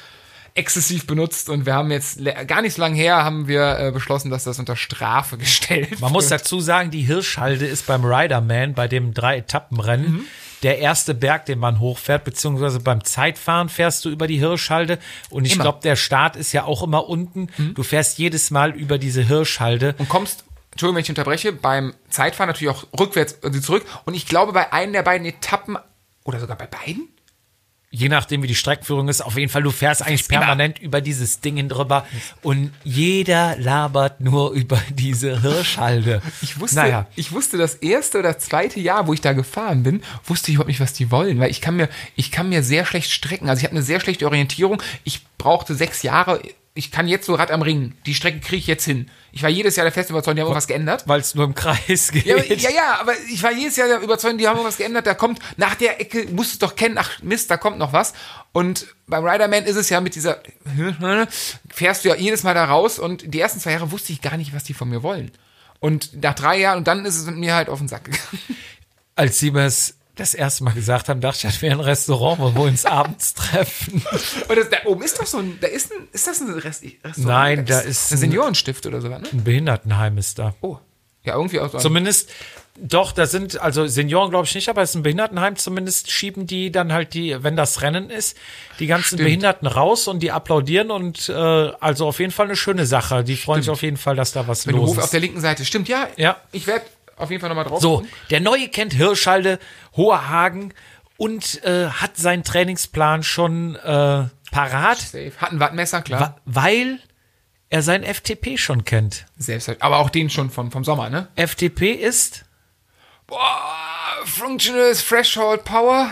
A: exzessiv benutzt und wir haben jetzt gar nicht so lange her haben wir äh, beschlossen, dass das unter Strafe [LAUGHS] gestellt
B: Man muss
A: wird.
B: dazu sagen, die Hirschhalde ist beim Riderman, bei dem Drei-Etappenrennen,
A: Mhm.
B: der erste Berg, den man hochfährt, beziehungsweise beim Zeitfahren fährst du über die Hirschhalde. Und ich.
A: Mhm.
B: glaube, der Start ist ja auch immer unten. Du fährst jedes Mal über diese Hirschhalde.
A: und kommst, Entschuldigung, wenn ich unterbreche, beim Zeitfahren natürlich auch rückwärts äh, zurück und ich glaube bei einem der beiden Etappen oder sogar bei beiden
B: Je nachdem, wie die Streckenführung ist, auf jeden Fall, du fährst eigentlich
A: immer.
B: permanent über dieses Ding drüber und jeder labert nur [LAUGHS] über diese Hirschhalde.
A: Ich wusste,
B: Naja.
A: ich wusste das erste oder zweite Jahr, wo ich da gefahren bin, wusste ich überhaupt nicht, was die wollen, weil ich kann mir, ich kann mir sehr schlecht strecken. Also ich habe eine sehr schlechte Orientierung. Ich brauchte sechs Jahre. Ich kann jetzt so Rad am Ring. Die Strecke kriege ich jetzt hin. Ich war jedes Jahr der festen Überzeugung, die haben irgendwas geändert.
B: Weil es nur im Kreis geht.
A: Ja, ja, ja, aber ich war jedes Jahr der Überzeugung, die haben irgendwas geändert. Da kommt nach der Ecke, musst du doch kennen, ach Mist, da kommt noch was. Und beim Riderman ist es ja mit dieser, [LAUGHS] fährst du ja jedes Mal da raus und die ersten zwei Jahre wusste ich gar nicht, was die von mir wollen. Und nach drei Jahren, und dann ist es mir halt auf den Sack gegangen.
B: Als sie mir es das erste Mal gesagt haben, dachte ich, das wäre ein Restaurant, wo wir uns [LAUGHS] abends treffen.
A: Und das, da oben ist doch so ein, da ist ein, ist das ein Rest, Restaurant?
B: Nein, da ist
A: ein
B: ein-
A: Seniorenstift oder so, ne?
B: Ein Behindertenheim ist da.
A: Oh. Ja, irgendwie auch so.
B: Zumindest, doch, da sind, also Senioren glaube ich nicht, aber es ist ein Behindertenheim. Zumindest schieben die dann halt die, wenn das Rennen ist, die ganzen
A: Stimmt.
B: Behinderten raus und die applaudieren und äh, also auf jeden Fall eine schöne Sache. Die freuen sich auf jeden Fall, dass da was
A: Wenn du
B: los
A: Hof auf
B: ist.
A: der linken Seite. Stimmt, ja.
B: Ja.
A: Ich werde auf jeden Fall nochmal drauf.
B: So, der Neue kennt Hirschhalde, Hoher Hagen und äh, hat seinen Trainingsplan schon äh, parat,
A: Safe. Hat ein Wattmesser, klar.
B: weil er sein FTP schon kennt.
A: Selbst, aber auch den schon vom, vom Sommer, ne?
B: FTP ist
A: Boah, Functional Threshold Power.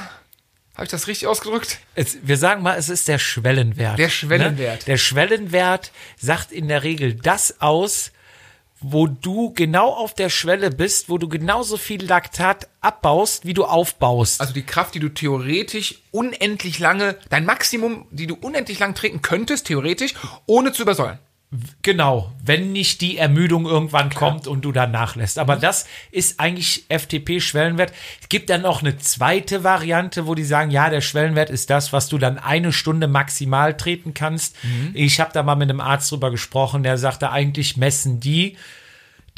A: Habe ich das richtig ausgedrückt?
B: Es, wir sagen mal, es ist der Schwellenwert.
A: Der Schwellenwert.
B: Ne? Der Schwellenwert sagt in der Regel das aus, wo du genau auf der Schwelle bist, wo du genauso viel Laktat abbaust, wie du aufbaust.
A: Also die Kraft, die du theoretisch unendlich lange, dein Maximum, die du unendlich lang treten könntest, theoretisch, ohne zu übersäuern.
B: Genau, wenn nicht die Ermüdung irgendwann kommt und du dann nachlässt. Aber das ist eigentlich FTP-Schwellenwert. Es gibt dann noch eine zweite Variante, wo die sagen, ja, der Schwellenwert ist das, was du dann eine Stunde maximal treten kannst. Ich habe da mal mit einem Arzt drüber gesprochen, der sagte, eigentlich messen die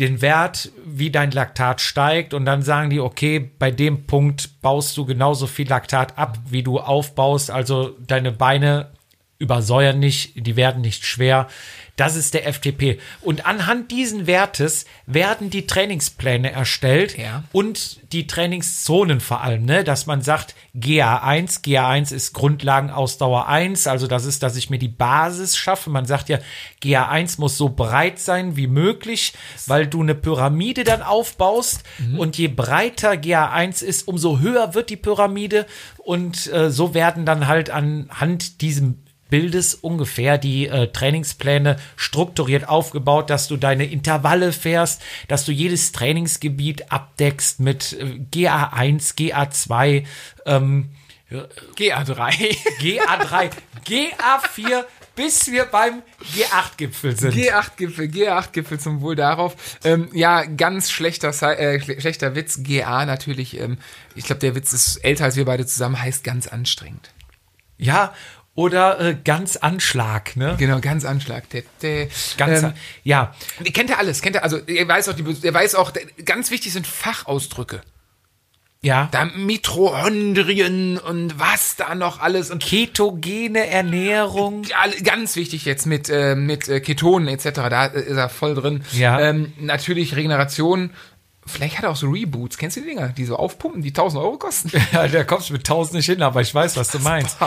B: den Wert, wie dein Laktat steigt und dann sagen die, okay, bei dem Punkt baust du genauso viel Laktat ab, wie du aufbaust, also deine Beine übersäuern nicht, die werden nicht schwer. Das ist der FTP. Und anhand diesen Wertes werden die Trainingspläne erstellt
A: Ja.
B: und die Trainingszonen vor allem, ne, dass man sagt, GA1, GA1 ist Grundlagenausdauer 1, also das ist, dass ich mir die Basis schaffe. Man sagt ja, GA1 muss so breit sein wie möglich, weil du eine Pyramide dann aufbaust und je breiter GA1 ist, umso höher wird die Pyramide und äh, so werden dann halt anhand diesem Bildes ungefähr die äh, Trainingspläne strukturiert aufgebaut, dass du deine Intervalle fährst, dass du jedes Trainingsgebiet abdeckst mit äh, GA1, GA2, ähm,
A: GA3.
B: GA3, GA4, bis wir beim G8-Gipfel sind.
A: G8-Gipfel, G8-Gipfel zum Wohl darauf. Ähm, ja, ganz schlechter, äh, schle- schlechter Witz. GA natürlich, ähm, ich glaube, der Witz ist älter als wir beide zusammen, heißt ganz anstrengend.
B: ja, oder äh, ganz Anschlag, ne?
A: Genau, ganz Anschlag. Der, der,
B: Ganz,
A: ähm,
B: ja,
A: kennt er alles, kennt er, also er weiß auch, die, er weiß auch, ganz wichtig sind Fachausdrücke.
B: ja.
A: Da Mitochondrien und was da noch alles und
B: Ketogene Ernährung.
A: Ganz wichtig jetzt mit, äh, mit äh, Ketonen etc. Da ist er voll drin.
B: Ja.
A: Ähm, natürlich Regeneration Vielleicht hat er auch so Reboots. Kennst du die Dinger, die so aufpumpen, die 1000 Euro kosten? [LAUGHS]
B: Ja, da kommst du mit 1000 nicht hin, aber ich weiß, was du meinst.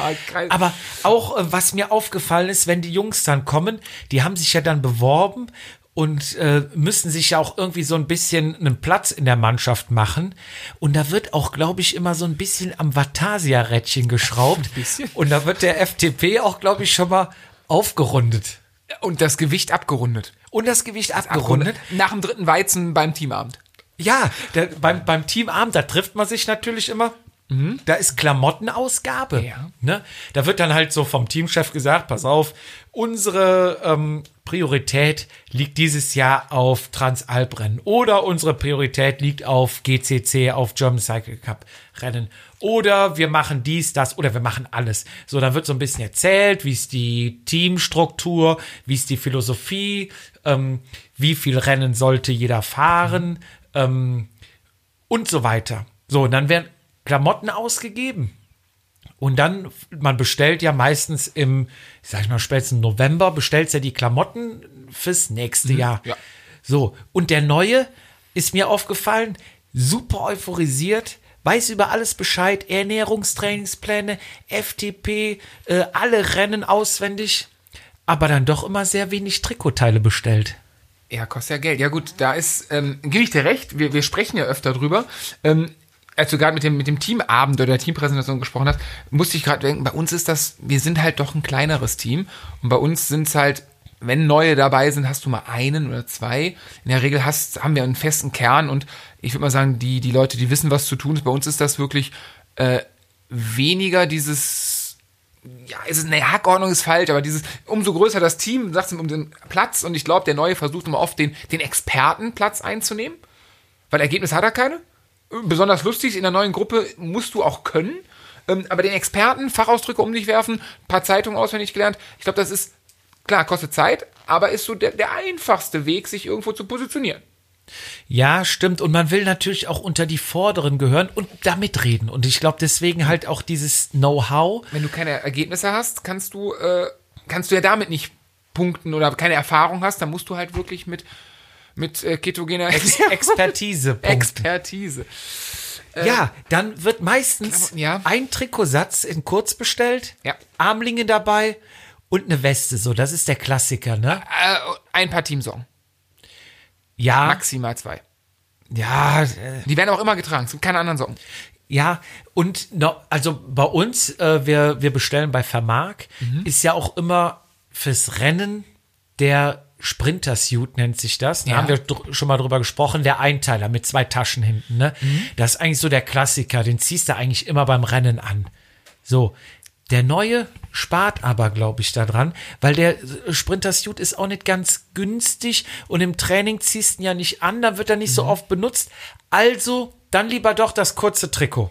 B: Aber auch, äh, was mir aufgefallen ist, wenn die Jungs dann kommen, die haben sich ja dann beworben und äh, müssen sich ja auch irgendwie so ein bisschen einen Platz in der Mannschaft machen. Und da wird auch, glaube ich, immer so ein bisschen am Vatasia-Rädchen geschraubt. [LAUGHS] Und da wird der FTP auch, glaube ich, schon mal aufgerundet.
A: Und das Gewicht abgerundet.
B: Und das Gewicht abgerundet.
A: Nach dem dritten Weizen beim Teamabend.
B: Ja, der, beim, beim Teamabend, da trifft man sich natürlich immer. Da ist Klamottenausgabe.
A: Ja.
B: Ne? Da wird dann halt so vom Teamchef gesagt, pass auf, unsere ähm, Priorität liegt dieses Jahr auf Transalp-Rennen oder unsere Priorität liegt auf GCC, auf German Cycle Cup Rennen oder wir machen dies, das oder wir machen alles. So, dann wird so ein bisschen erzählt, wie ist die Teamstruktur, wie ist die Philosophie, ähm, wie viel Rennen sollte jeder fahren ähm, und so weiter. So, und dann werden Klamotten ausgegeben. Und dann, man bestellt ja meistens im, ich sag mal, spätestens November, bestellt ja die Klamotten fürs nächste Jahr.
A: ja.
B: So, und der neue ist mir aufgefallen, super euphorisiert, weiß über alles Bescheid, Ernährungstrainingspläne, FTP, äh, alle Rennen auswendig, aber dann doch immer sehr wenig Trikotteile bestellt.
A: Ja, kostet ja Geld. Ja gut, da ist, ähm, gebe ich dir recht, wir, wir sprechen ja öfter drüber. Ähm, als du gerade mit dem, mit dem Teamabend oder der Teampräsentation gesprochen hast, musste ich gerade denken, bei uns ist das, wir sind halt doch ein kleineres Team. Und bei uns sind es halt, wenn neue dabei sind, hast du mal einen oder zwei. In der Regel hast, haben wir einen festen Kern und ich würde mal sagen, die, die Leute, die wissen, was zu tun ist, bei uns ist das wirklich äh, weniger dieses ja, es ist eine Hackordnung ist falsch, aber dieses, umso größer das Team, sagst du um den Platz und ich glaube, der Neue versucht immer oft den, den Expertenplatz einzunehmen, weil Ergebnis hat er keine. Besonders lustig, in der neuen Gruppe musst du auch können, ähm, aber den Experten, Fachausdrücke um dich werfen, paar Zeitungen auswendig gelernt, ich glaube, das ist, klar, kostet Zeit, aber ist so der, der einfachste Weg, sich irgendwo zu positionieren.
B: Ja, stimmt. Und man will natürlich auch unter die Vorderen gehören und da mitreden. Und ich glaube, deswegen halt auch dieses Know-how.
A: Wenn du keine Ergebnisse hast, kannst du, äh, kannst du ja damit nicht punkten oder keine Erfahrung hast, dann musst du halt wirklich mit, mit äh, ketogener
B: Ex [LAUGHS] Expertise. punkten.
A: Expertise.
B: ja, dann wird meistens
A: Klamotten, ja.
B: ein Trikotsatz in kurz bestellt,
A: Ja.
B: Armlinge dabei und eine Weste. So, das ist der Klassiker, ne?
A: Äh, ein paar Teamsong.
B: Ja,
A: Maximal zwei.
B: ja, äh,
A: Die werden auch immer getragen. Es gibt keine anderen Socken.
B: Ja, und no, also bei uns, äh, wir, wir bestellen bei Vermark, ist ja auch immer fürs Rennen der Sprinter-Suit nennt sich das. Da
A: Ja.
B: haben wir schon mal drüber gesprochen, der Einteiler mit zwei Taschen hinten. Ne? Das ist eigentlich so der Klassiker, den ziehst du eigentlich immer beim Rennen an. So, der neue spart aber, glaube ich, daran, weil der Sprinter-Suit ist auch nicht ganz günstig und im Training ziehst du ihn ja nicht an, da wird er nicht so oft benutzt. Also dann lieber doch das kurze Trikot.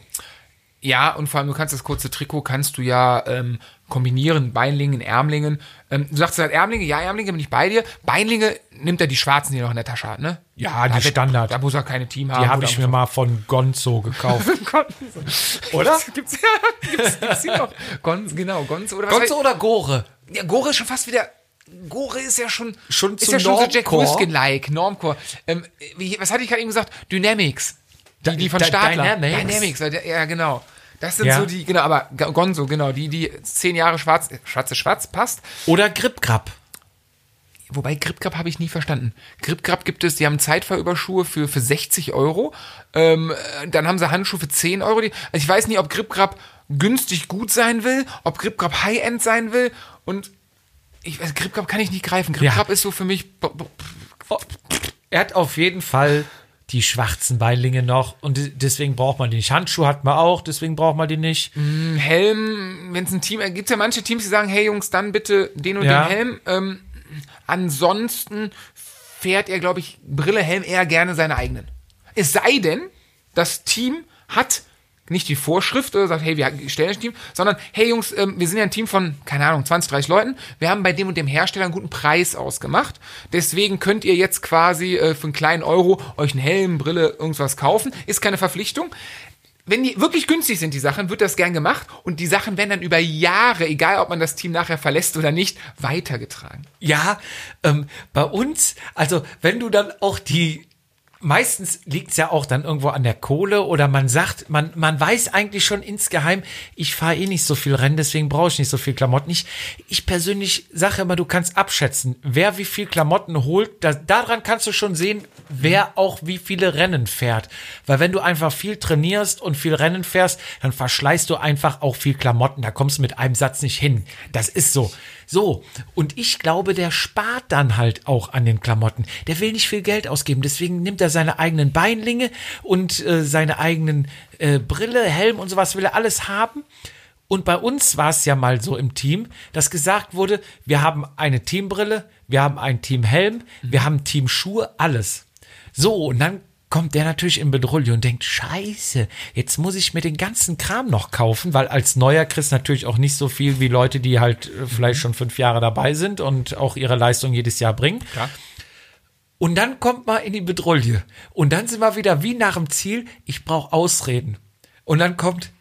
A: Ja, und vor allem, du kannst das kurze Trikot, kannst du ja ähm, kombinieren, Beinlingen, Ärmlingen. Ähm, du sagst halt Ärmlinge, ja, Ärmlinge bin ich bei dir. Beinlinge nimmt er die schwarzen, die noch in der Tasche hat, ne?
B: Ja, die
A: da wird-
B: Standard.
A: Da muss er keine Team haben.
B: Die habe ich mir mal von Gonzo gekauft. [LAUGHS]
A: Oder? [LAUGHS] Gibt's ja, gibt's, gibt's die noch. Gonzo, genau, Gonzo. Oder was
B: Gonzo oder Gore?
A: Ja, Gore ist schon fast wieder. Gore ist ja schon.
B: Schon
A: ist ja schon so Jack
B: Normcore.
A: Ruskin-like, Normcore. Ähm, wie, was hatte ich gerade eben gesagt? Dynamics. Die, die von Stadler.
B: Dynamics.
A: Dynamics, ja, genau. Das sind
B: Ja.
A: so die, genau, aber Gonzo, genau, die, die zehn Jahre schwarz, schwarze Schwarz passt.
B: Oder Gripgrap.
A: Wobei Gripgrap habe ich nie verstanden. Gripgrap gibt es, die haben Zeitfahrüberschuhe für, für 60 Euro. Ähm, äh, dann haben sie Handschuhe für 10 Euro. Die, also ich weiß nicht, ob Gripgrap günstig gut sein will, ob Gripgrap High-End sein will. Und ich weiß, Gripgrap kann ich nicht greifen. Gripgrap ist so für mich. b-
B: Er hat auf jeden Fall die schwarzen Beinlinge noch und de- deswegen braucht man die nicht. Handschuhe hat man auch, deswegen braucht man die nicht.
A: Ein Helm, wenn es ein Team, gibt ja manche Teams, die sagen, hey Jungs, dann bitte den und
B: Ja.
A: den Helm. Ähm, ansonsten fährt er, glaube ich, Brille, Helm eher gerne seine eigenen. Es sei denn, das Team hat nicht die Vorschrift oder sagt, hey, wir stellen ein Team, sondern, hey Jungs, ähm, wir sind ja ein Team von, keine Ahnung, 20, 30 Leuten. Wir haben bei dem und dem Hersteller einen guten Preis ausgemacht. Deswegen könnt ihr jetzt quasi äh, für einen kleinen Euro euch einen Helm, Brille, irgendwas kaufen. Ist keine Verpflichtung. Wenn die wirklich günstig sind, die Sachen, wird das gern gemacht und die Sachen werden dann über Jahre, egal ob man das Team nachher verlässt oder nicht, weitergetragen.
B: Ja, ähm, bei uns, also wenn du dann auch die meistens liegt's ja auch dann irgendwo an der Kohle oder man sagt, man, man weiß eigentlich schon insgeheim, ich fahre eh nicht so viel Rennen, deswegen brauche ich nicht so viel Klamotten. Ich, ich persönlich sage immer, du kannst abschätzen, wer wie viel Klamotten holt. Da, daran kannst du schon sehen, wer auch wie viele Rennen fährt. Weil wenn du einfach viel trainierst und viel Rennen fährst, dann verschleißt du einfach auch viel Klamotten. Da kommst du mit einem Satz nicht hin. Das ist so. So, und ich glaube, der spart dann halt auch an den Klamotten. Der will nicht viel Geld ausgeben, deswegen nimmt er seine eigenen Beinlinge und äh, seine eigenen äh, Brille, Helm und sowas will er alles haben. Und bei uns war es ja mal so im Team, dass gesagt wurde, wir haben eine Teambrille, wir haben ein Teamhelm, wir haben Teamschuhe, alles. So, und dann kommt der natürlich in Bedrulle und denkt, scheiße, jetzt muss ich mir den ganzen Kram noch kaufen, weil als Neuer kriegst natürlich auch nicht so viel wie Leute, die halt äh, vielleicht schon fünf Jahre dabei sind und auch ihre Leistung jedes Jahr bringen.
A: Klar.
B: Und dann kommt man in die Bedrulle. Und dann sind wir wieder wie nach dem Ziel, ich brauche Ausreden. Und dann kommt,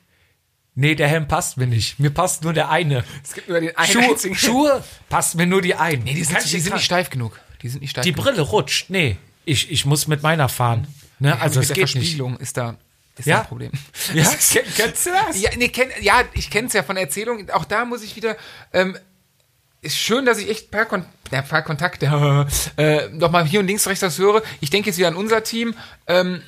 B: nee, der Helm passt mir nicht. Mir passt nur der eine.
A: Es gibt nur den einen
B: Schuhe,
A: einzigen.
B: Schuhe passt mir nur die einen.
A: Nee, die sind, die sind nicht steif genug. Die sind nicht steif
B: Die
A: genug.
B: Brille rutscht. Nee, ich, ich muss mit meiner fahren. Ne? Also
A: mit
B: es
A: der
B: nicht.
A: Ist da ist
B: Ja?
A: ein Problem.
B: Ja, [LAUGHS]
A: Das
B: kennst du das?
A: Ja, nee, kenn, ja ich kenne es ja von Erzählungen. Auch da muss ich wieder. Ähm, ist schön, dass ich echt per, Kon ja, per Kontakt [LAUGHS] äh, noch mal hier und links rechts das höre. Ich denke jetzt wieder an unser Team. Ähm,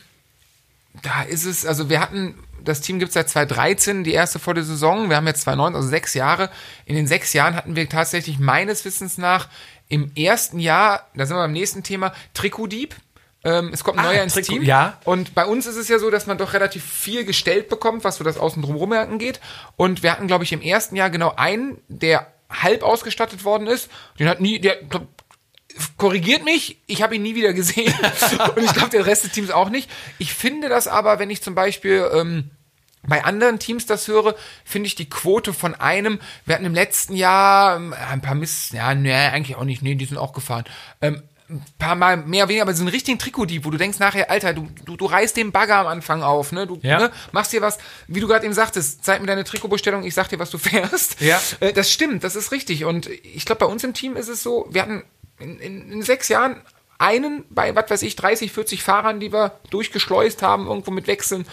A: da ist es, also wir hatten, das Team gibt es seit 2013, die erste vor der Saison. Wir haben jetzt 2009, also sechs Jahre. In den sechs Jahren hatten wir tatsächlich meines Wissens nach im ersten Jahr, da sind wir beim nächsten Thema, Trikotdieb. Ähm, es kommt ein
B: Ah,
A: neuer ins Team.
B: ja.
A: Und bei uns ist es ja so, dass man doch relativ viel gestellt bekommt, was so das Außen drumherum angeht. Und wir hatten, glaube ich, im ersten Jahr genau einen, der halb ausgestattet worden ist. Den hat nie, der korrigiert mich, ich habe ihn nie wieder gesehen. [LAUGHS] Und ich glaube, der Rest des Teams auch nicht. Ich finde das aber, wenn ich zum Beispiel ähm, bei anderen Teams das höre, finde ich die Quote von einem, wir hatten im letzten Jahr ähm, ein paar Miss, ja, nee, eigentlich auch nicht, nee, die sind auch gefahren. Ähm, ein paar Mal mehr oder weniger, aber so einen richtigen Trikotdieb, wo du denkst nachher, Alter, du, du, du reißt den Bagger am Anfang auf, ne? Du
B: Ja.
A: ne, machst dir was, wie du gerade eben sagtest, zeig mir deine Trikotbestellung, ich sag dir, was du [LAUGHS] fährst.
B: Ja.
A: Äh, das stimmt, das ist richtig. Und ich glaube, bei uns im Team ist es so, wir hatten in, in, in sechs Jahren einen bei, was weiß ich, 30, 40 Fahrern, die wir durchgeschleust haben, irgendwo mit Wechseln.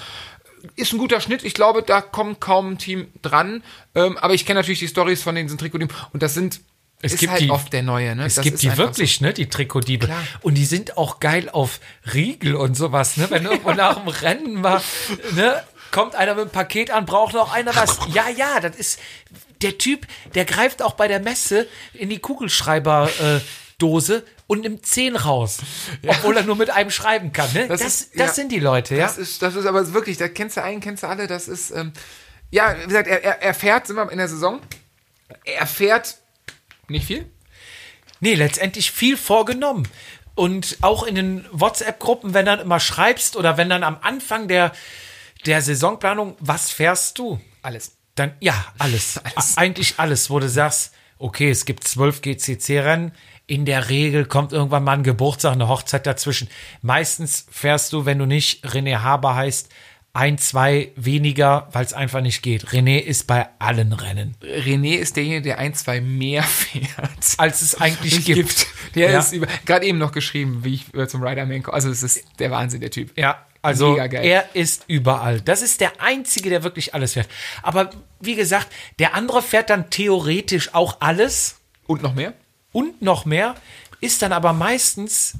A: Ist ein guter Schnitt. Ich glaube, da kommt kaum ein Team dran. Ähm, aber ich kenne natürlich die Stories von diesen Trikotteams. Und das sind,
B: Es
A: ist
B: gibt
A: halt
B: die-
A: oft der Neue, ne?
B: Es
A: das
B: gibt die wirklich, ne, die Trikotdiebe.
A: Klar.
B: Und die sind auch geil auf Riegel und sowas, ne? Wenn irgendwo nach dem Rennen mal, ne, kommt einer mit dem Paket an, braucht noch einer was. Ja, ja, das ist der Typ, der greift auch bei der Messe in die Kugelschreiberdose äh, und nimmt 10 raus. Obwohl er nur mit einem schreiben kann, ne? Das,
A: Das
B: das,
A: ist- ja.
B: sind die Leute, ja.
A: Das ist, das ist aber wirklich, da kennst du einen, kennst du alle, das ist, ähm, ja, wie gesagt, er, er, er fährt, sind wir in der Saison, er fährt nicht viel.
B: Nee, letztendlich viel vorgenommen. Und auch in den WhatsApp-Gruppen, wenn dann immer schreibst oder wenn dann am Anfang der, der Saisonplanung, was fährst du?
A: Alles.
B: Dann, ja, alles. [LAUGHS]
A: Alles.
B: Eigentlich alles, wo du sagst, okay, es gibt zwölf GCC-Rennen. In der Regel kommt irgendwann mal ein Geburtstag, eine Hochzeit dazwischen. Meistens fährst du, wenn du nicht René Haber heißt, ein, zwei weniger, weil es einfach nicht geht. René ist bei allen Rennen,
A: René ist derjenige, der ein, zwei mehr [LAUGHS] fährt.
B: als es eigentlich
A: Nicht
B: gibt.
A: Der
B: Ja.
A: ist gerade eben noch geschrieben, wie ich äh, zum Riderman komme. Also es ist der Wahnsinn, der Typ.
B: Ja, also
A: Mega geil.
B: er ist überall. Das ist der Einzige, der wirklich alles fährt. Aber wie gesagt, der andere fährt dann theoretisch auch alles
A: Und noch mehr?
B: und noch mehr, ist dann aber meistens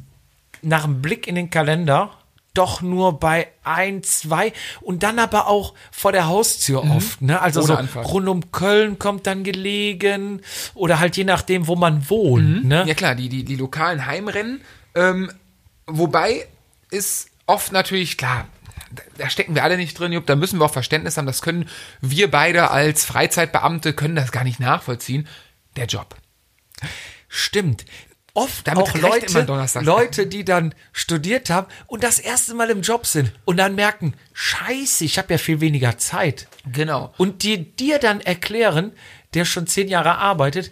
B: nach einem Blick in den Kalender doch nur bei ein, zwei und dann aber auch vor der Haustür oft. Ne? Also
A: Mhm.
B: So rund um Köln kommt dann gelegen oder halt je nachdem, wo man wohnt. Ne?
A: Mhm. Ja klar, die, die, die lokalen Heimrennen. Ähm, wobei ist oft natürlich, klar, da- da stecken wir alle nicht drin, Jupp, da müssen wir auch Verständnis haben. Das können wir beide als Freizeitbeamte, können das gar nicht nachvollziehen. Der Job.
B: Stimmt. Oft
A: Damit
B: auch Leute. Leute, die dann studiert haben und das erste Mal im Job sind und dann merken, scheiße, ich habe ja viel weniger Zeit.
A: Genau.
B: Und die dir dann erklären, der schon zehn Jahre arbeitet,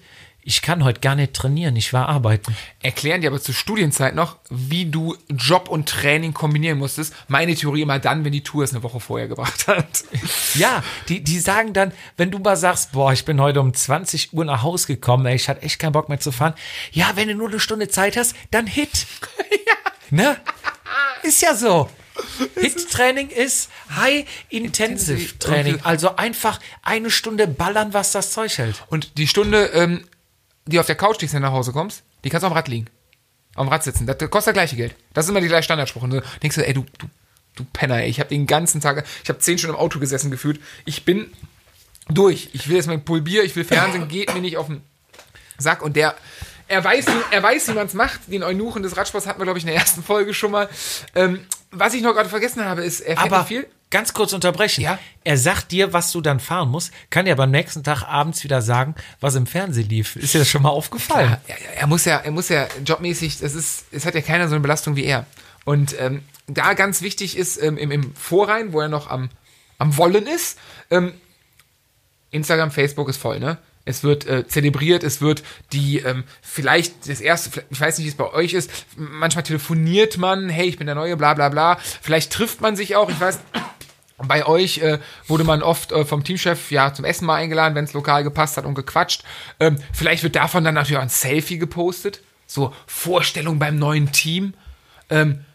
B: ich kann heute gar nicht trainieren, ich war arbeiten.
A: Erklären dir aber zur Studienzeit noch, wie du Job und Training kombinieren musstest. Meine Theorie immer dann, wenn die Tour es eine Woche vorher gebracht hat. [LAUGHS]
B: Ja, die, die sagen dann, wenn du mal sagst, boah, ich bin heute um 20 Uhr nach Hause gekommen, ey, ich hatte echt keinen Bock mehr zu fahren. Ja, wenn du nur eine Stunde Zeit hast, dann hit. [LAUGHS] ja. Ne? Ist ja so. HIT-Training ist High-Intensive-Training. Also einfach eine Stunde ballern, was das Zeug hält.
A: Und die Stunde, ähm, die auf der Couch liegst, wenn du nach Hause kommst, die kannst du am Rad liegen. Am Rad sitzen. Das kostet das gleiche Geld. Das ist immer die gleiche Standardspruch. Und du denkst du, ey, du, du, du Penner, ey, ich habe den ganzen Tag, ich habe zehn Stunden im Auto gesessen gefühlt. Ich bin durch. Ich will jetzt mein Pulbier, ich will Fernsehen, [LAUGHS] geht mir nicht auf den Sack. Und der, er weiß, wie, er weiß, wie man es macht. Den Eunuchen des Radsports hatten wir, glaube ich, in der ersten Folge schon mal. Ähm, was ich noch gerade vergessen habe, ist, er fährt
B: Aber
A: viel.
B: Ganz kurz unterbrechen.
A: Ja.
B: Er sagt dir, was du dann fahren musst, kann dir aber am nächsten Tag abends wieder sagen, was im Fernsehen lief. Ist dir das schon mal aufgefallen?
A: Ja, er muss ja, er muss ja jobmäßig, das ist, es hat ja keiner so eine Belastung wie er. Und ähm, da ganz wichtig ist ähm, im, im Vorrhein, wo er noch am, am Wollen ist, ähm, Instagram, Facebook ist voll, ne? Es wird äh, zelebriert, es wird die, ähm, vielleicht das erste, ich weiß nicht, wie es bei euch ist, manchmal telefoniert man, hey, ich bin der Neue, bla bla bla. Vielleicht trifft man sich auch, ich weiß, bei euch äh, wurde man oft äh, vom Teamchef ja zum Essen mal eingeladen, wenn es lokal gepasst hat und gequatscht. Ähm, vielleicht wird davon dann natürlich auch ein Selfie gepostet. So Vorstellung beim neuen Team. Ähm,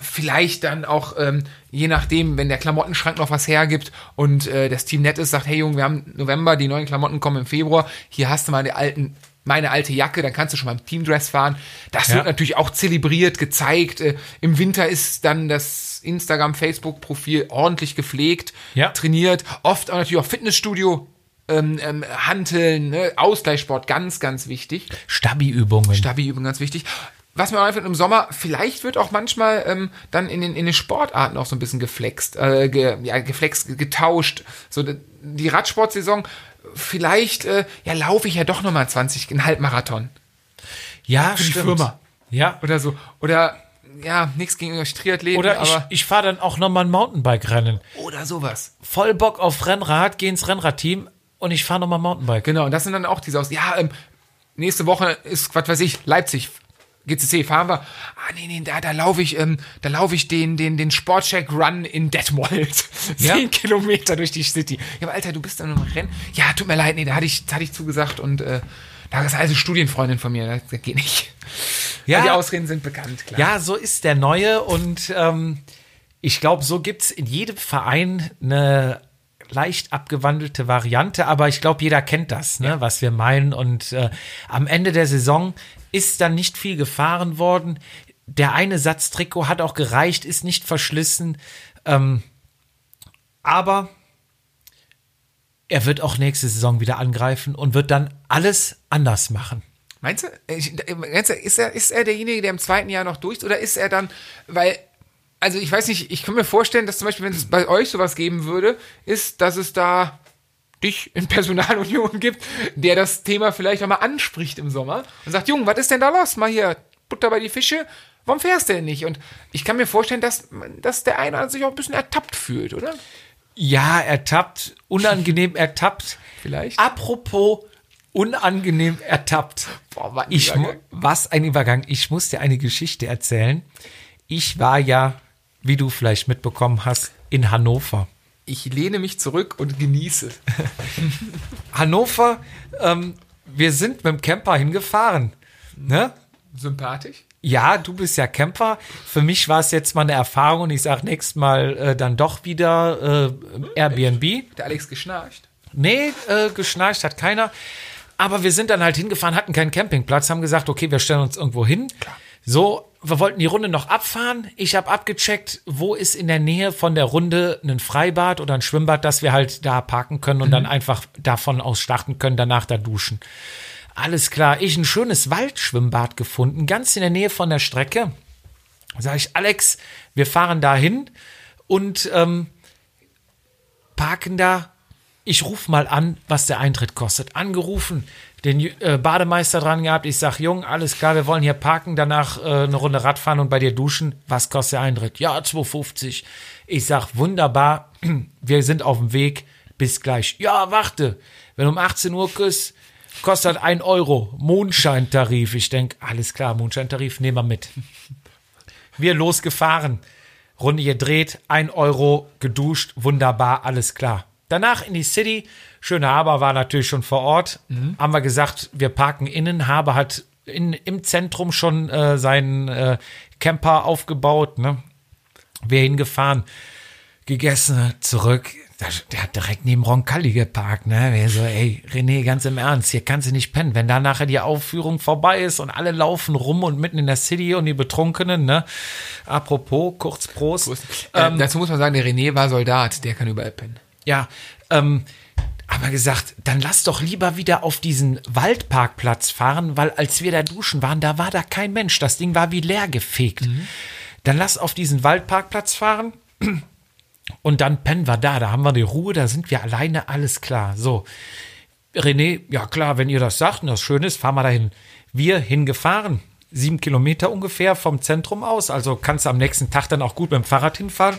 A: vielleicht dann auch, ähm, je nachdem, wenn der Klamottenschrank noch was hergibt und äh, das Team nett ist, sagt, hey Junge, wir haben November, die neuen Klamotten kommen im Februar, hier hast du mal die alten, meine alte Jacke, dann kannst du schon mal im Teamdress fahren. Das
B: Ja.
A: wird natürlich auch zelebriert, gezeigt. Äh, Im Winter ist dann das Instagram, Facebook-Profil ordentlich gepflegt,
B: Ja.
A: trainiert, oft auch natürlich auch Fitnessstudio. Ähm, ähm, Hanteln, ne? Ausgleichssport, ganz, ganz wichtig.
B: Stabi-Übungen.
A: Stabi-Übung ganz wichtig. Was mir auch einfällt im Sommer, vielleicht wird auch manchmal ähm, dann in den, in den Sportarten auch so ein bisschen geflext, äh, ge, ja, geflext, ge- getauscht. So die Radsportsaison, vielleicht äh, ja, laufe ich ja doch nochmal 20, einen Halbmarathon
B: ja,
A: für die
B: stimmt.
A: Firma
B: Ja.
A: oder so. Oder ja, nichts gegen euch Triathleten,
B: Oder ich,
A: aber
B: ich fahre dann auch nochmal ein Mountainbike-Rennen.
A: oder sowas.
B: Voll Bock auf Rennrad, geh ins Rennradteam und ich fahre nochmal Mountainbike.
A: Genau, und das sind dann auch diese aus. Ja, ähm, nächste Woche ist, was weiß ich, Leipzig. GCC fahren wir. Ah, nee, nee, da, da laufe ich, ähm, da laufe ich den, den, den Sportcheck Run in Detmold. [LAUGHS]
B: Ja?
A: Zehn Kilometer durch die City. Ja, aber Alter, du bist dann im Rennen. Ja, tut mir leid, nee, da hatte ich, da hatte ich zugesagt und, äh, da ist also Studienfreundin von mir, das geht nicht.
B: Ja.
A: Die Ausreden sind bekannt, klar.
B: Ja, so ist der Neue und ähm, ich glaube, so gibt's in jedem Verein eine leicht abgewandelte Variante, aber ich glaube, jeder kennt das, ne, was wir meinen. Und äh, am Ende der Saison ist dann nicht viel gefahren worden. Der eine Satz Trikot hat auch gereicht, ist nicht verschlissen. Ähm, aber er wird auch nächste Saison wieder angreifen und wird dann alles anders machen.
A: Meinst du? Ist er, ist er derjenige, der im zweiten Jahr noch durch, oder ist er dann, weil, also ich weiß nicht, ich kann mir vorstellen, dass zum Beispiel, wenn es bei euch sowas geben würde, ist, dass es da dich in Personalunion [LAUGHS] gibt, der das Thema vielleicht auch mal anspricht im Sommer und sagt, Junge, was ist denn da los? Mal hier Butter bei die Fische. Warum fährst du denn nicht? Und ich kann mir vorstellen, dass, dass der eine sich auch ein bisschen ertappt fühlt, oder?
B: Ja, ertappt, unangenehm ertappt. [LAUGHS]
A: Vielleicht.
B: Apropos unangenehm ertappt.
A: Boah, ein
B: Ich, was ein Übergang. Ich muss dir eine Geschichte erzählen. Ich war ja, wie du vielleicht mitbekommen hast, in Hannover.
A: Ich lehne mich zurück und genieße. [LAUGHS]
B: Hannover, ähm, wir sind mit dem Camper hingefahren. Ne?
A: Sympathisch.
B: Ja, du bist ja Camper. Für mich war es jetzt mal eine Erfahrung und ich sag nächstes Mal äh, dann doch wieder äh, Airbnb.
A: Der Alex geschnarcht.
B: Nee, äh, geschnarcht hat keiner. Aber wir sind dann halt hingefahren, hatten keinen Campingplatz, haben gesagt, okay, wir stellen uns irgendwo hin. So, wir wollten die Runde noch abfahren. Ich habe abgecheckt, wo ist in der Nähe von der Runde ein Freibad oder ein Schwimmbad, dass wir halt da parken können und dann einfach davon aus starten können, danach da duschen. Alles klar, ich ein schönes Waldschwimmbad gefunden, ganz in der Nähe von der Strecke. Sag ich, Alex, wir fahren da hin und ähm, parken da. Ich rufe mal an, was der Eintritt kostet. Angerufen, den äh, Bademeister dran gehabt. Ich sag, Jung, alles klar, wir wollen hier parken, danach äh, eine Runde Radfahren und bei dir duschen. Was kostet der Eintritt? Ja, 2,50. Ich sag, wunderbar, [CLEARS THROAT] wir sind auf dem Weg. Bis gleich. Ja, warte. Wenn um 18 Uhr küsst, kostet 1 Euro. Mondscheintarif. Ich denk, alles klar, Mondscheintarif, nehmen wir mit. [LAUGHS] Wir losgefahren. Runde gedreht, 1 Euro geduscht, wunderbar, alles klar. Danach in die City. Schöne Haber war natürlich schon vor Ort. Haben wir gesagt, wir parken innen. Haber hat in, im Zentrum schon äh, seinen äh, Camper aufgebaut. Ne? Wir hingefahren, gegessen, zurück. Der hat direkt neben Roncalli geparkt, ne? Wir so, ey, René, ganz im Ernst, hier kannst du nicht pennen. Wenn da nachher die Aufführung vorbei ist und alle laufen rum und mitten in der City und die Betrunkenen, ne? Apropos, kurz Prost.
A: äh, dazu muss man sagen, der René war Soldat, der kann überall pennen.
B: Ja, ähm, aber gesagt, dann lass doch lieber wieder auf diesen Waldparkplatz fahren, weil als wir da duschen waren, da war da kein Mensch. Das Ding war wie leer gefegt. Dann lass auf diesen Waldparkplatz fahren [CLEARS THROAT] und dann pennen wir da. Da haben wir die Ruhe, da sind wir alleine, alles klar. So. René, ja klar, wenn ihr das sagt und das schön ist, fahren wir dahin. Wir hingefahren. Sieben Kilometer ungefähr vom Zentrum aus. Also kannst du am nächsten Tag dann auch gut mit dem Fahrrad hinfahren,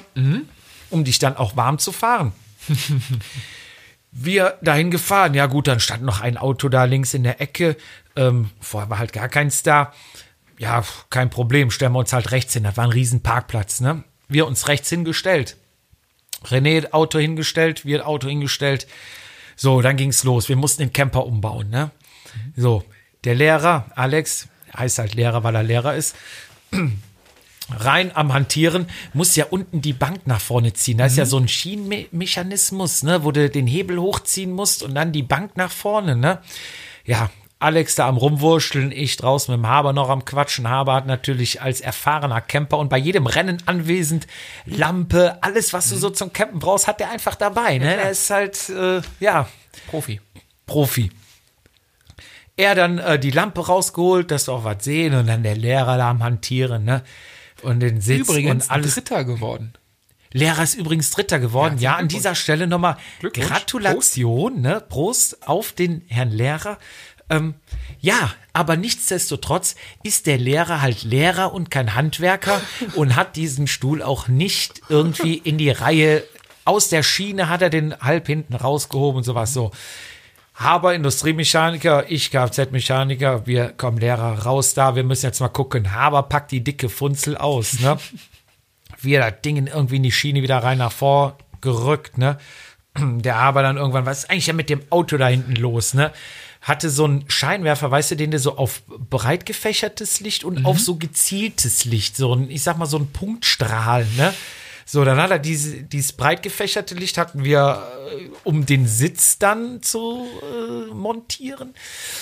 B: um dich dann auch warm zu fahren. [LAUGHS] wir dahin gefahren. Ja, gut, dann stand noch ein Auto da links in der Ecke. Ähm, vorher war halt gar keins da. Ja, kein Problem, stellen wir uns halt rechts hin. Das war ein riesen Parkplatz, ne? Wir uns rechts hingestellt. René Auto hingestellt, wir Auto hingestellt. So, dann ging's los. Wir mussten den Camper umbauen, ne? So, der Lehrer, Alex, heißt halt Lehrer, weil er Lehrer ist, [CLEARS THROAT] rein am Hantieren, muss ja unten die Bank nach vorne ziehen. Da ist ja so ein Schienenmechanismus, ne, wo du den Hebel hochziehen musst und dann die Bank nach vorne, ne? Ja, Alex da am Rumwurschteln, ich draußen mit dem Haber noch am Quatschen. Haber hat natürlich als erfahrener Camper und bei jedem Rennen anwesend Lampe, alles, was du so zum Campen brauchst, hat der einfach dabei. Ne? Der ist halt, äh, ja,
A: Profi.
B: Profi. Er dann äh, die Lampe rausgeholt, dass du auch was sehen und dann der Lehrer da am Hantieren, ne? Und den Sitz
A: Übrigens
B: und alles.
A: Dritter geworden.
B: Lehrer ist übrigens Dritter geworden. Ja, an dieser Stelle nochmal. Gratulation, ne? Prost auf den Herrn Lehrer. Ähm, ja, aber nichtsdestotrotz ist der Lehrer halt Lehrer und kein Handwerker [LAUGHS] und hat diesen Stuhl auch nicht irgendwie in die Reihe aus der Schiene hat er den halb hinten rausgehoben und sowas so. Haber Industriemechaniker, ich Kfz-Mechaniker, wir kommen Lehrer raus da, wir müssen jetzt mal gucken. Haber packt die dicke Funzel aus, ne? [LAUGHS] wir das Ding irgendwie in die Schiene wieder rein nach vor gerückt, ne? Der aber dann irgendwann, was ist eigentlich ja mit dem Auto da hinten los, ne? Hatte so einen Scheinwerfer, weißt du, den der so auf breit gefächertes Licht und auf so gezieltes Licht, so ein, ich sag mal, so ein Punktstrahl, ne? So, dann hat er diese, dieses breit gefächerte Licht hatten wir, äh, um den Sitz dann zu äh, montieren.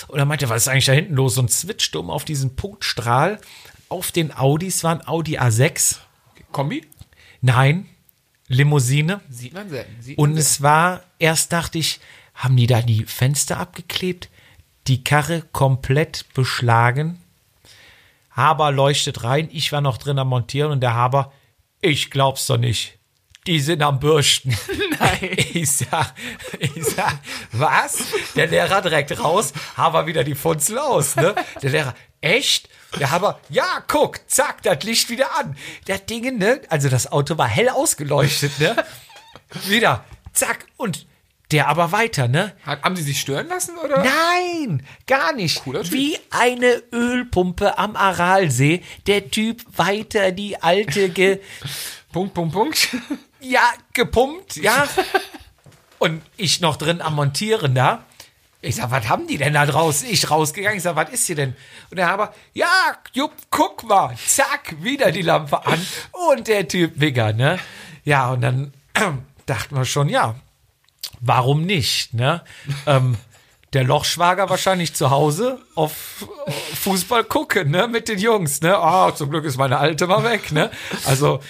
B: Und er meinte, was ist eigentlich da hinten los? Und switchte um auf diesen Punktstrahl auf den Audis, war ein Audi A6.
A: Kombi?
B: Nein, Limousine.
A: Sieht man selten. Sieht
B: Und
A: man
B: es war, erst dachte ich, haben die da die Fenster abgeklebt? Die Karre komplett beschlagen. Haber leuchtet rein, ich war noch drin am Montieren und der Haber, ich glaub's doch nicht. Die sind am Bürsten. [LAUGHS] Nein. [LAUGHS] Ich sag, ich sag, was? Der Lehrer direkt raus, Haber wieder die Funzel aus, ne? Der Lehrer, echt? Der Haber, ja, guck, zack, das Licht wieder an. Der Ding, ne? Also das Auto war hell ausgeleuchtet, ne? Wieder, zack, und der aber weiter, ne?
A: Haben sie sich stören lassen oder?
B: Nein, gar nicht.
A: Cooler Typ.
B: Wie eine Ölpumpe am Aralsee. Der Typ weiter die alte ge [LAUGHS]
A: Punkt, Punkt, Punkt. [LAUGHS]
B: ja, gepumpt, ja. [LAUGHS] Und ich noch drin am Montieren da. Ich sag, was haben die denn da draußen? Ich rausgegangen, ich sag, was ist hier denn? Und der Haber, ja, Jupp, guck mal, zack, wieder die Lampe an. Und der Typ Wigger, ne? Ja, und dann [CLEARS THROAT] dachten wir schon, ja, warum nicht, ne? ähm, der Lochschwager wahrscheinlich zu Hause auf Fußball gucken, ne, mit den Jungs, ne? Ah, zum Glück ist meine Alte mal weg, ne? Also,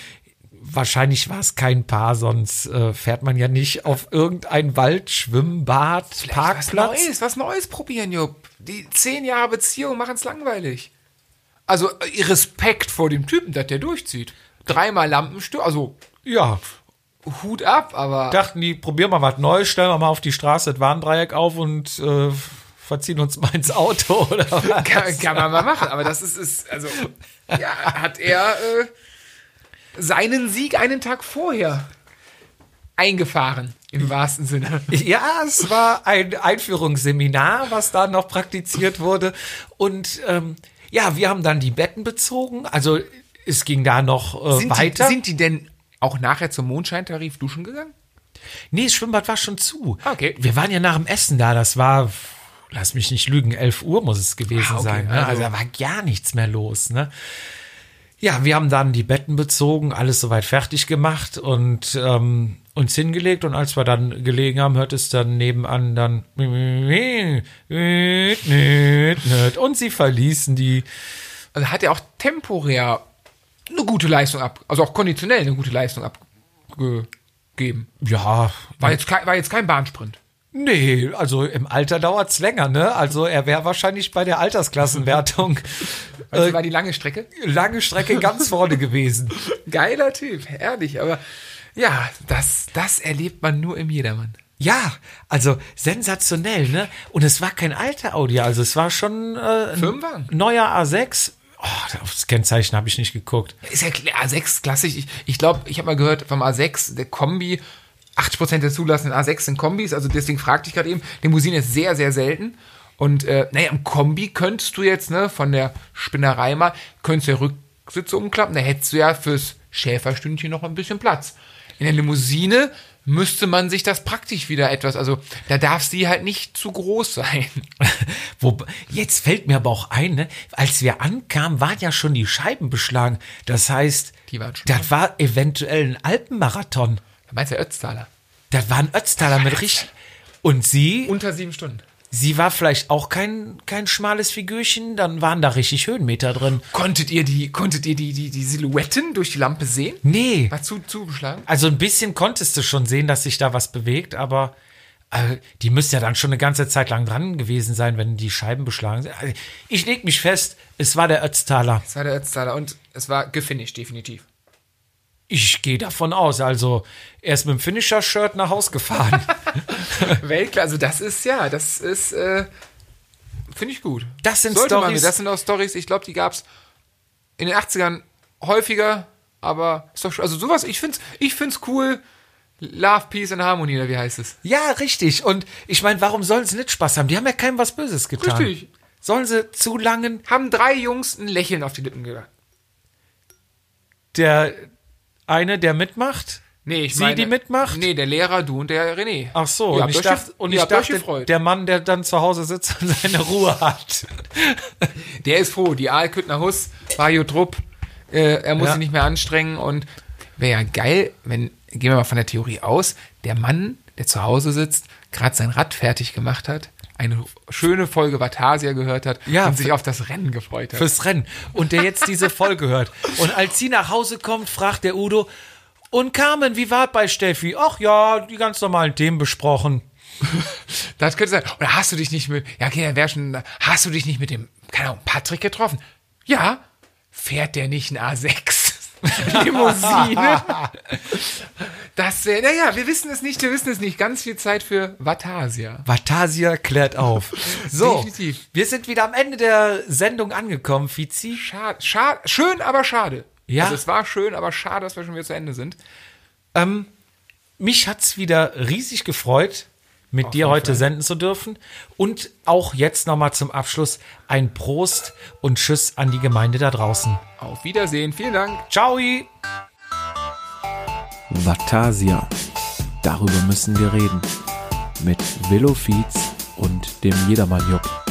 B: wahrscheinlich war es kein Paar, sonst äh, fährt man ja nicht auf irgendein Wald, Schwimmbad,
A: Was
B: Parkplatz.
A: Neues, was Neues probieren, Jupp. Die zehn Jahre Beziehung machen es langweilig. Also äh, Respekt vor dem Typen, dass der durchzieht. Dreimal Lampenstör, also
B: Ja,
A: Hut ab, aber
B: dachten die, probieren wir was Neues, stellen wir mal auf die Straße das Warndreieck auf und äh, verziehen uns mal ins Auto [LAUGHS] oder was?
A: kann, kann man mal machen. Aber das ist, ist also, ja, hat er äh, seinen Sieg einen Tag vorher eingefahren, im wahrsten Sinne.
B: Ja, es war ein Einführungsseminar, was da noch praktiziert wurde. Und ähm, ja, wir haben dann die Betten bezogen. Also es ging da noch äh,
A: Sind die,
B: weiter.
A: sind die denn auch nachher zum Mondscheintarif duschen gegangen?
B: nee, das Schwimmbad war schon zu.
A: Okay.
B: Wir waren ja nach dem Essen da. Das war, lass mich nicht lügen, 11 Uhr muss es gewesen
A: Ah, okay.
B: sein. Ne? Also
A: Also-
B: da war gar nichts mehr los. Ne? Ja, wir haben dann die Betten bezogen, alles soweit fertig gemacht und ähm, uns hingelegt. Und als wir dann gelegen haben, hört es dann nebenan dann und sie verließen die.
A: Also hat er auch temporär eine gute Leistung ab, also auch konditionell eine gute Leistung abgegeben.
B: Ja,
A: War jetzt kein, war jetzt kein Bahnsprint.
B: nee, also im Alter dauert's länger, ne? Also er wäre wahrscheinlich bei der Altersklassenwertung [LAUGHS]
A: Also war die lange Strecke.
B: lange Strecke ganz vorne gewesen. [LAUGHS]
A: Geiler Typ, ehrlich, aber ja, das, das erlebt man nur im Jedermann.
B: Ja, also sensationell, ne? Und es war kein alter Audi, also es war schon äh, ein
A: Firmenwagen.
B: neuer A6. Oh, aufs Kennzeichen habe ich nicht geguckt.
A: Ist ja klar, A6 klassisch. Ich, ich glaube, ich habe mal gehört vom A6, der Kombi, 80% der zulassenden A6 sind Kombis, also deswegen fragte ich gerade eben, Limousine ist sehr, sehr selten. Und äh, naja, im Kombi könntest du jetzt, ne, von der Spinnerei mal, könntest du ja Rücksitze umklappen, da hättest du ja fürs Schäferstündchen noch ein bisschen Platz. In der Limousine müsste man sich das praktisch wieder etwas, also da darf sie halt nicht zu groß sein. [LAUGHS]
B: Wo, jetzt fällt mir aber auch ein, ne? als wir ankamen, waren ja schon die Scheiben beschlagen. Das heißt, das war eventuell ein Alpenmarathon.
A: Da meinst du Ötztaler?
B: Das war ein Ötztaler mit richtig. Und sie,
A: Unter sieben Stunden.
B: Sie war vielleicht auch kein, kein schmales Figürchen, dann waren da richtig Höhenmeter drin.
A: Konntet ihr die, konntet ihr die, die, die Silhouetten durch die Lampe sehen?
B: Nee.
A: War zu, zugeschlagen?
B: Also ein bisschen konntest du schon sehen, dass sich da was bewegt, aber äh, die müsste ja dann schon eine ganze Zeit lang dran gewesen sein, wenn die Scheiben beschlagen sind. Also, ich leg mich fest, es war der Ötztaler.
A: Das war der Ötztaler und es war gefinisht, definitiv.
B: Ich gehe davon aus. Also er ist mit dem Finisher-Shirt nach Haus gefahren. [LAUGHS]
A: Weltklasse, also das ist ja, das ist, äh, finde ich gut.
B: Das sind
A: Sollte man
B: Storys.
A: mir- Das sind auch Stories, ich glaube, die gab es in den 80ern häufiger, aber ist doch, also sowas, ich find's, ich find's cool. Love, Peace and Harmony, oder wie heißt es?
B: ja, richtig. Und ich meine, warum sollen sie nicht Spaß haben? Die haben ja keinem was Böses getan.
A: Richtig.
B: Sollen sie zu langen
A: Haben drei Jungs ein Lächeln auf die Lippen gebracht.
B: der eine, der mitmacht?
A: Nee, ich
B: Sie,
A: meine,
B: die mitmacht?
A: Nee, der Lehrer, du und der René.
B: Ach so,
A: Ihr
B: und ich dachte, und ich dachte der Mann, der dann zu Hause sitzt und seine Ruhe hat. [LAUGHS]
A: Der ist froh. Die Aalküttner Hus, Bajo Trupp, äh, er muss
B: Ja.
A: sich nicht mehr anstrengen und wäre ja geil, wenn, gehen wir mal von der Theorie aus, der Mann, der zu Hause sitzt, gerade sein Rad fertig gemacht hat, eine schöne Folge Vatasia gehört hat
B: Ja,
A: und sich auf das Rennen gefreut hat.
B: fürs Rennen. Und der jetzt diese Folge hört. Und als sie nach Hause kommt, fragt der Udo, und Carmen, wie war bei Steffi? Ach ja, die ganz normalen Themen besprochen.
A: Das könnte sein. Oder hast du dich nicht mit, ja, okay, dann wär schon, hast du dich nicht mit dem, keine Ahnung, Patrick getroffen? Ja. Fährt der nicht ein A6? [LAUGHS] Limousine? [LAUGHS] das wäre, naja, wir wissen es nicht, wir wissen es nicht. Ganz viel Zeit für Vatasia.
B: Vatasia klärt auf. [LAUGHS] So,
A: Definitiv.
B: wir sind wieder am Ende der Sendung angekommen, Fizi.
A: Schade, schade, schön, aber schade.
B: Ja.
A: Also es war schön, aber schade, dass wir schon wieder zu Ende sind.
B: Ähm, mich hat's wieder riesig gefreut, mit dir heute senden zu dürfen. Und auch jetzt nochmal zum Abschluss ein Prost und Tschüss an die Gemeinde da draußen.
A: Auf Wiedersehen, vielen Dank.
B: Ciao!
C: Vatasia. Darüber müssen wir reden. Mit Willow Fietz und dem Jedermann Jupp.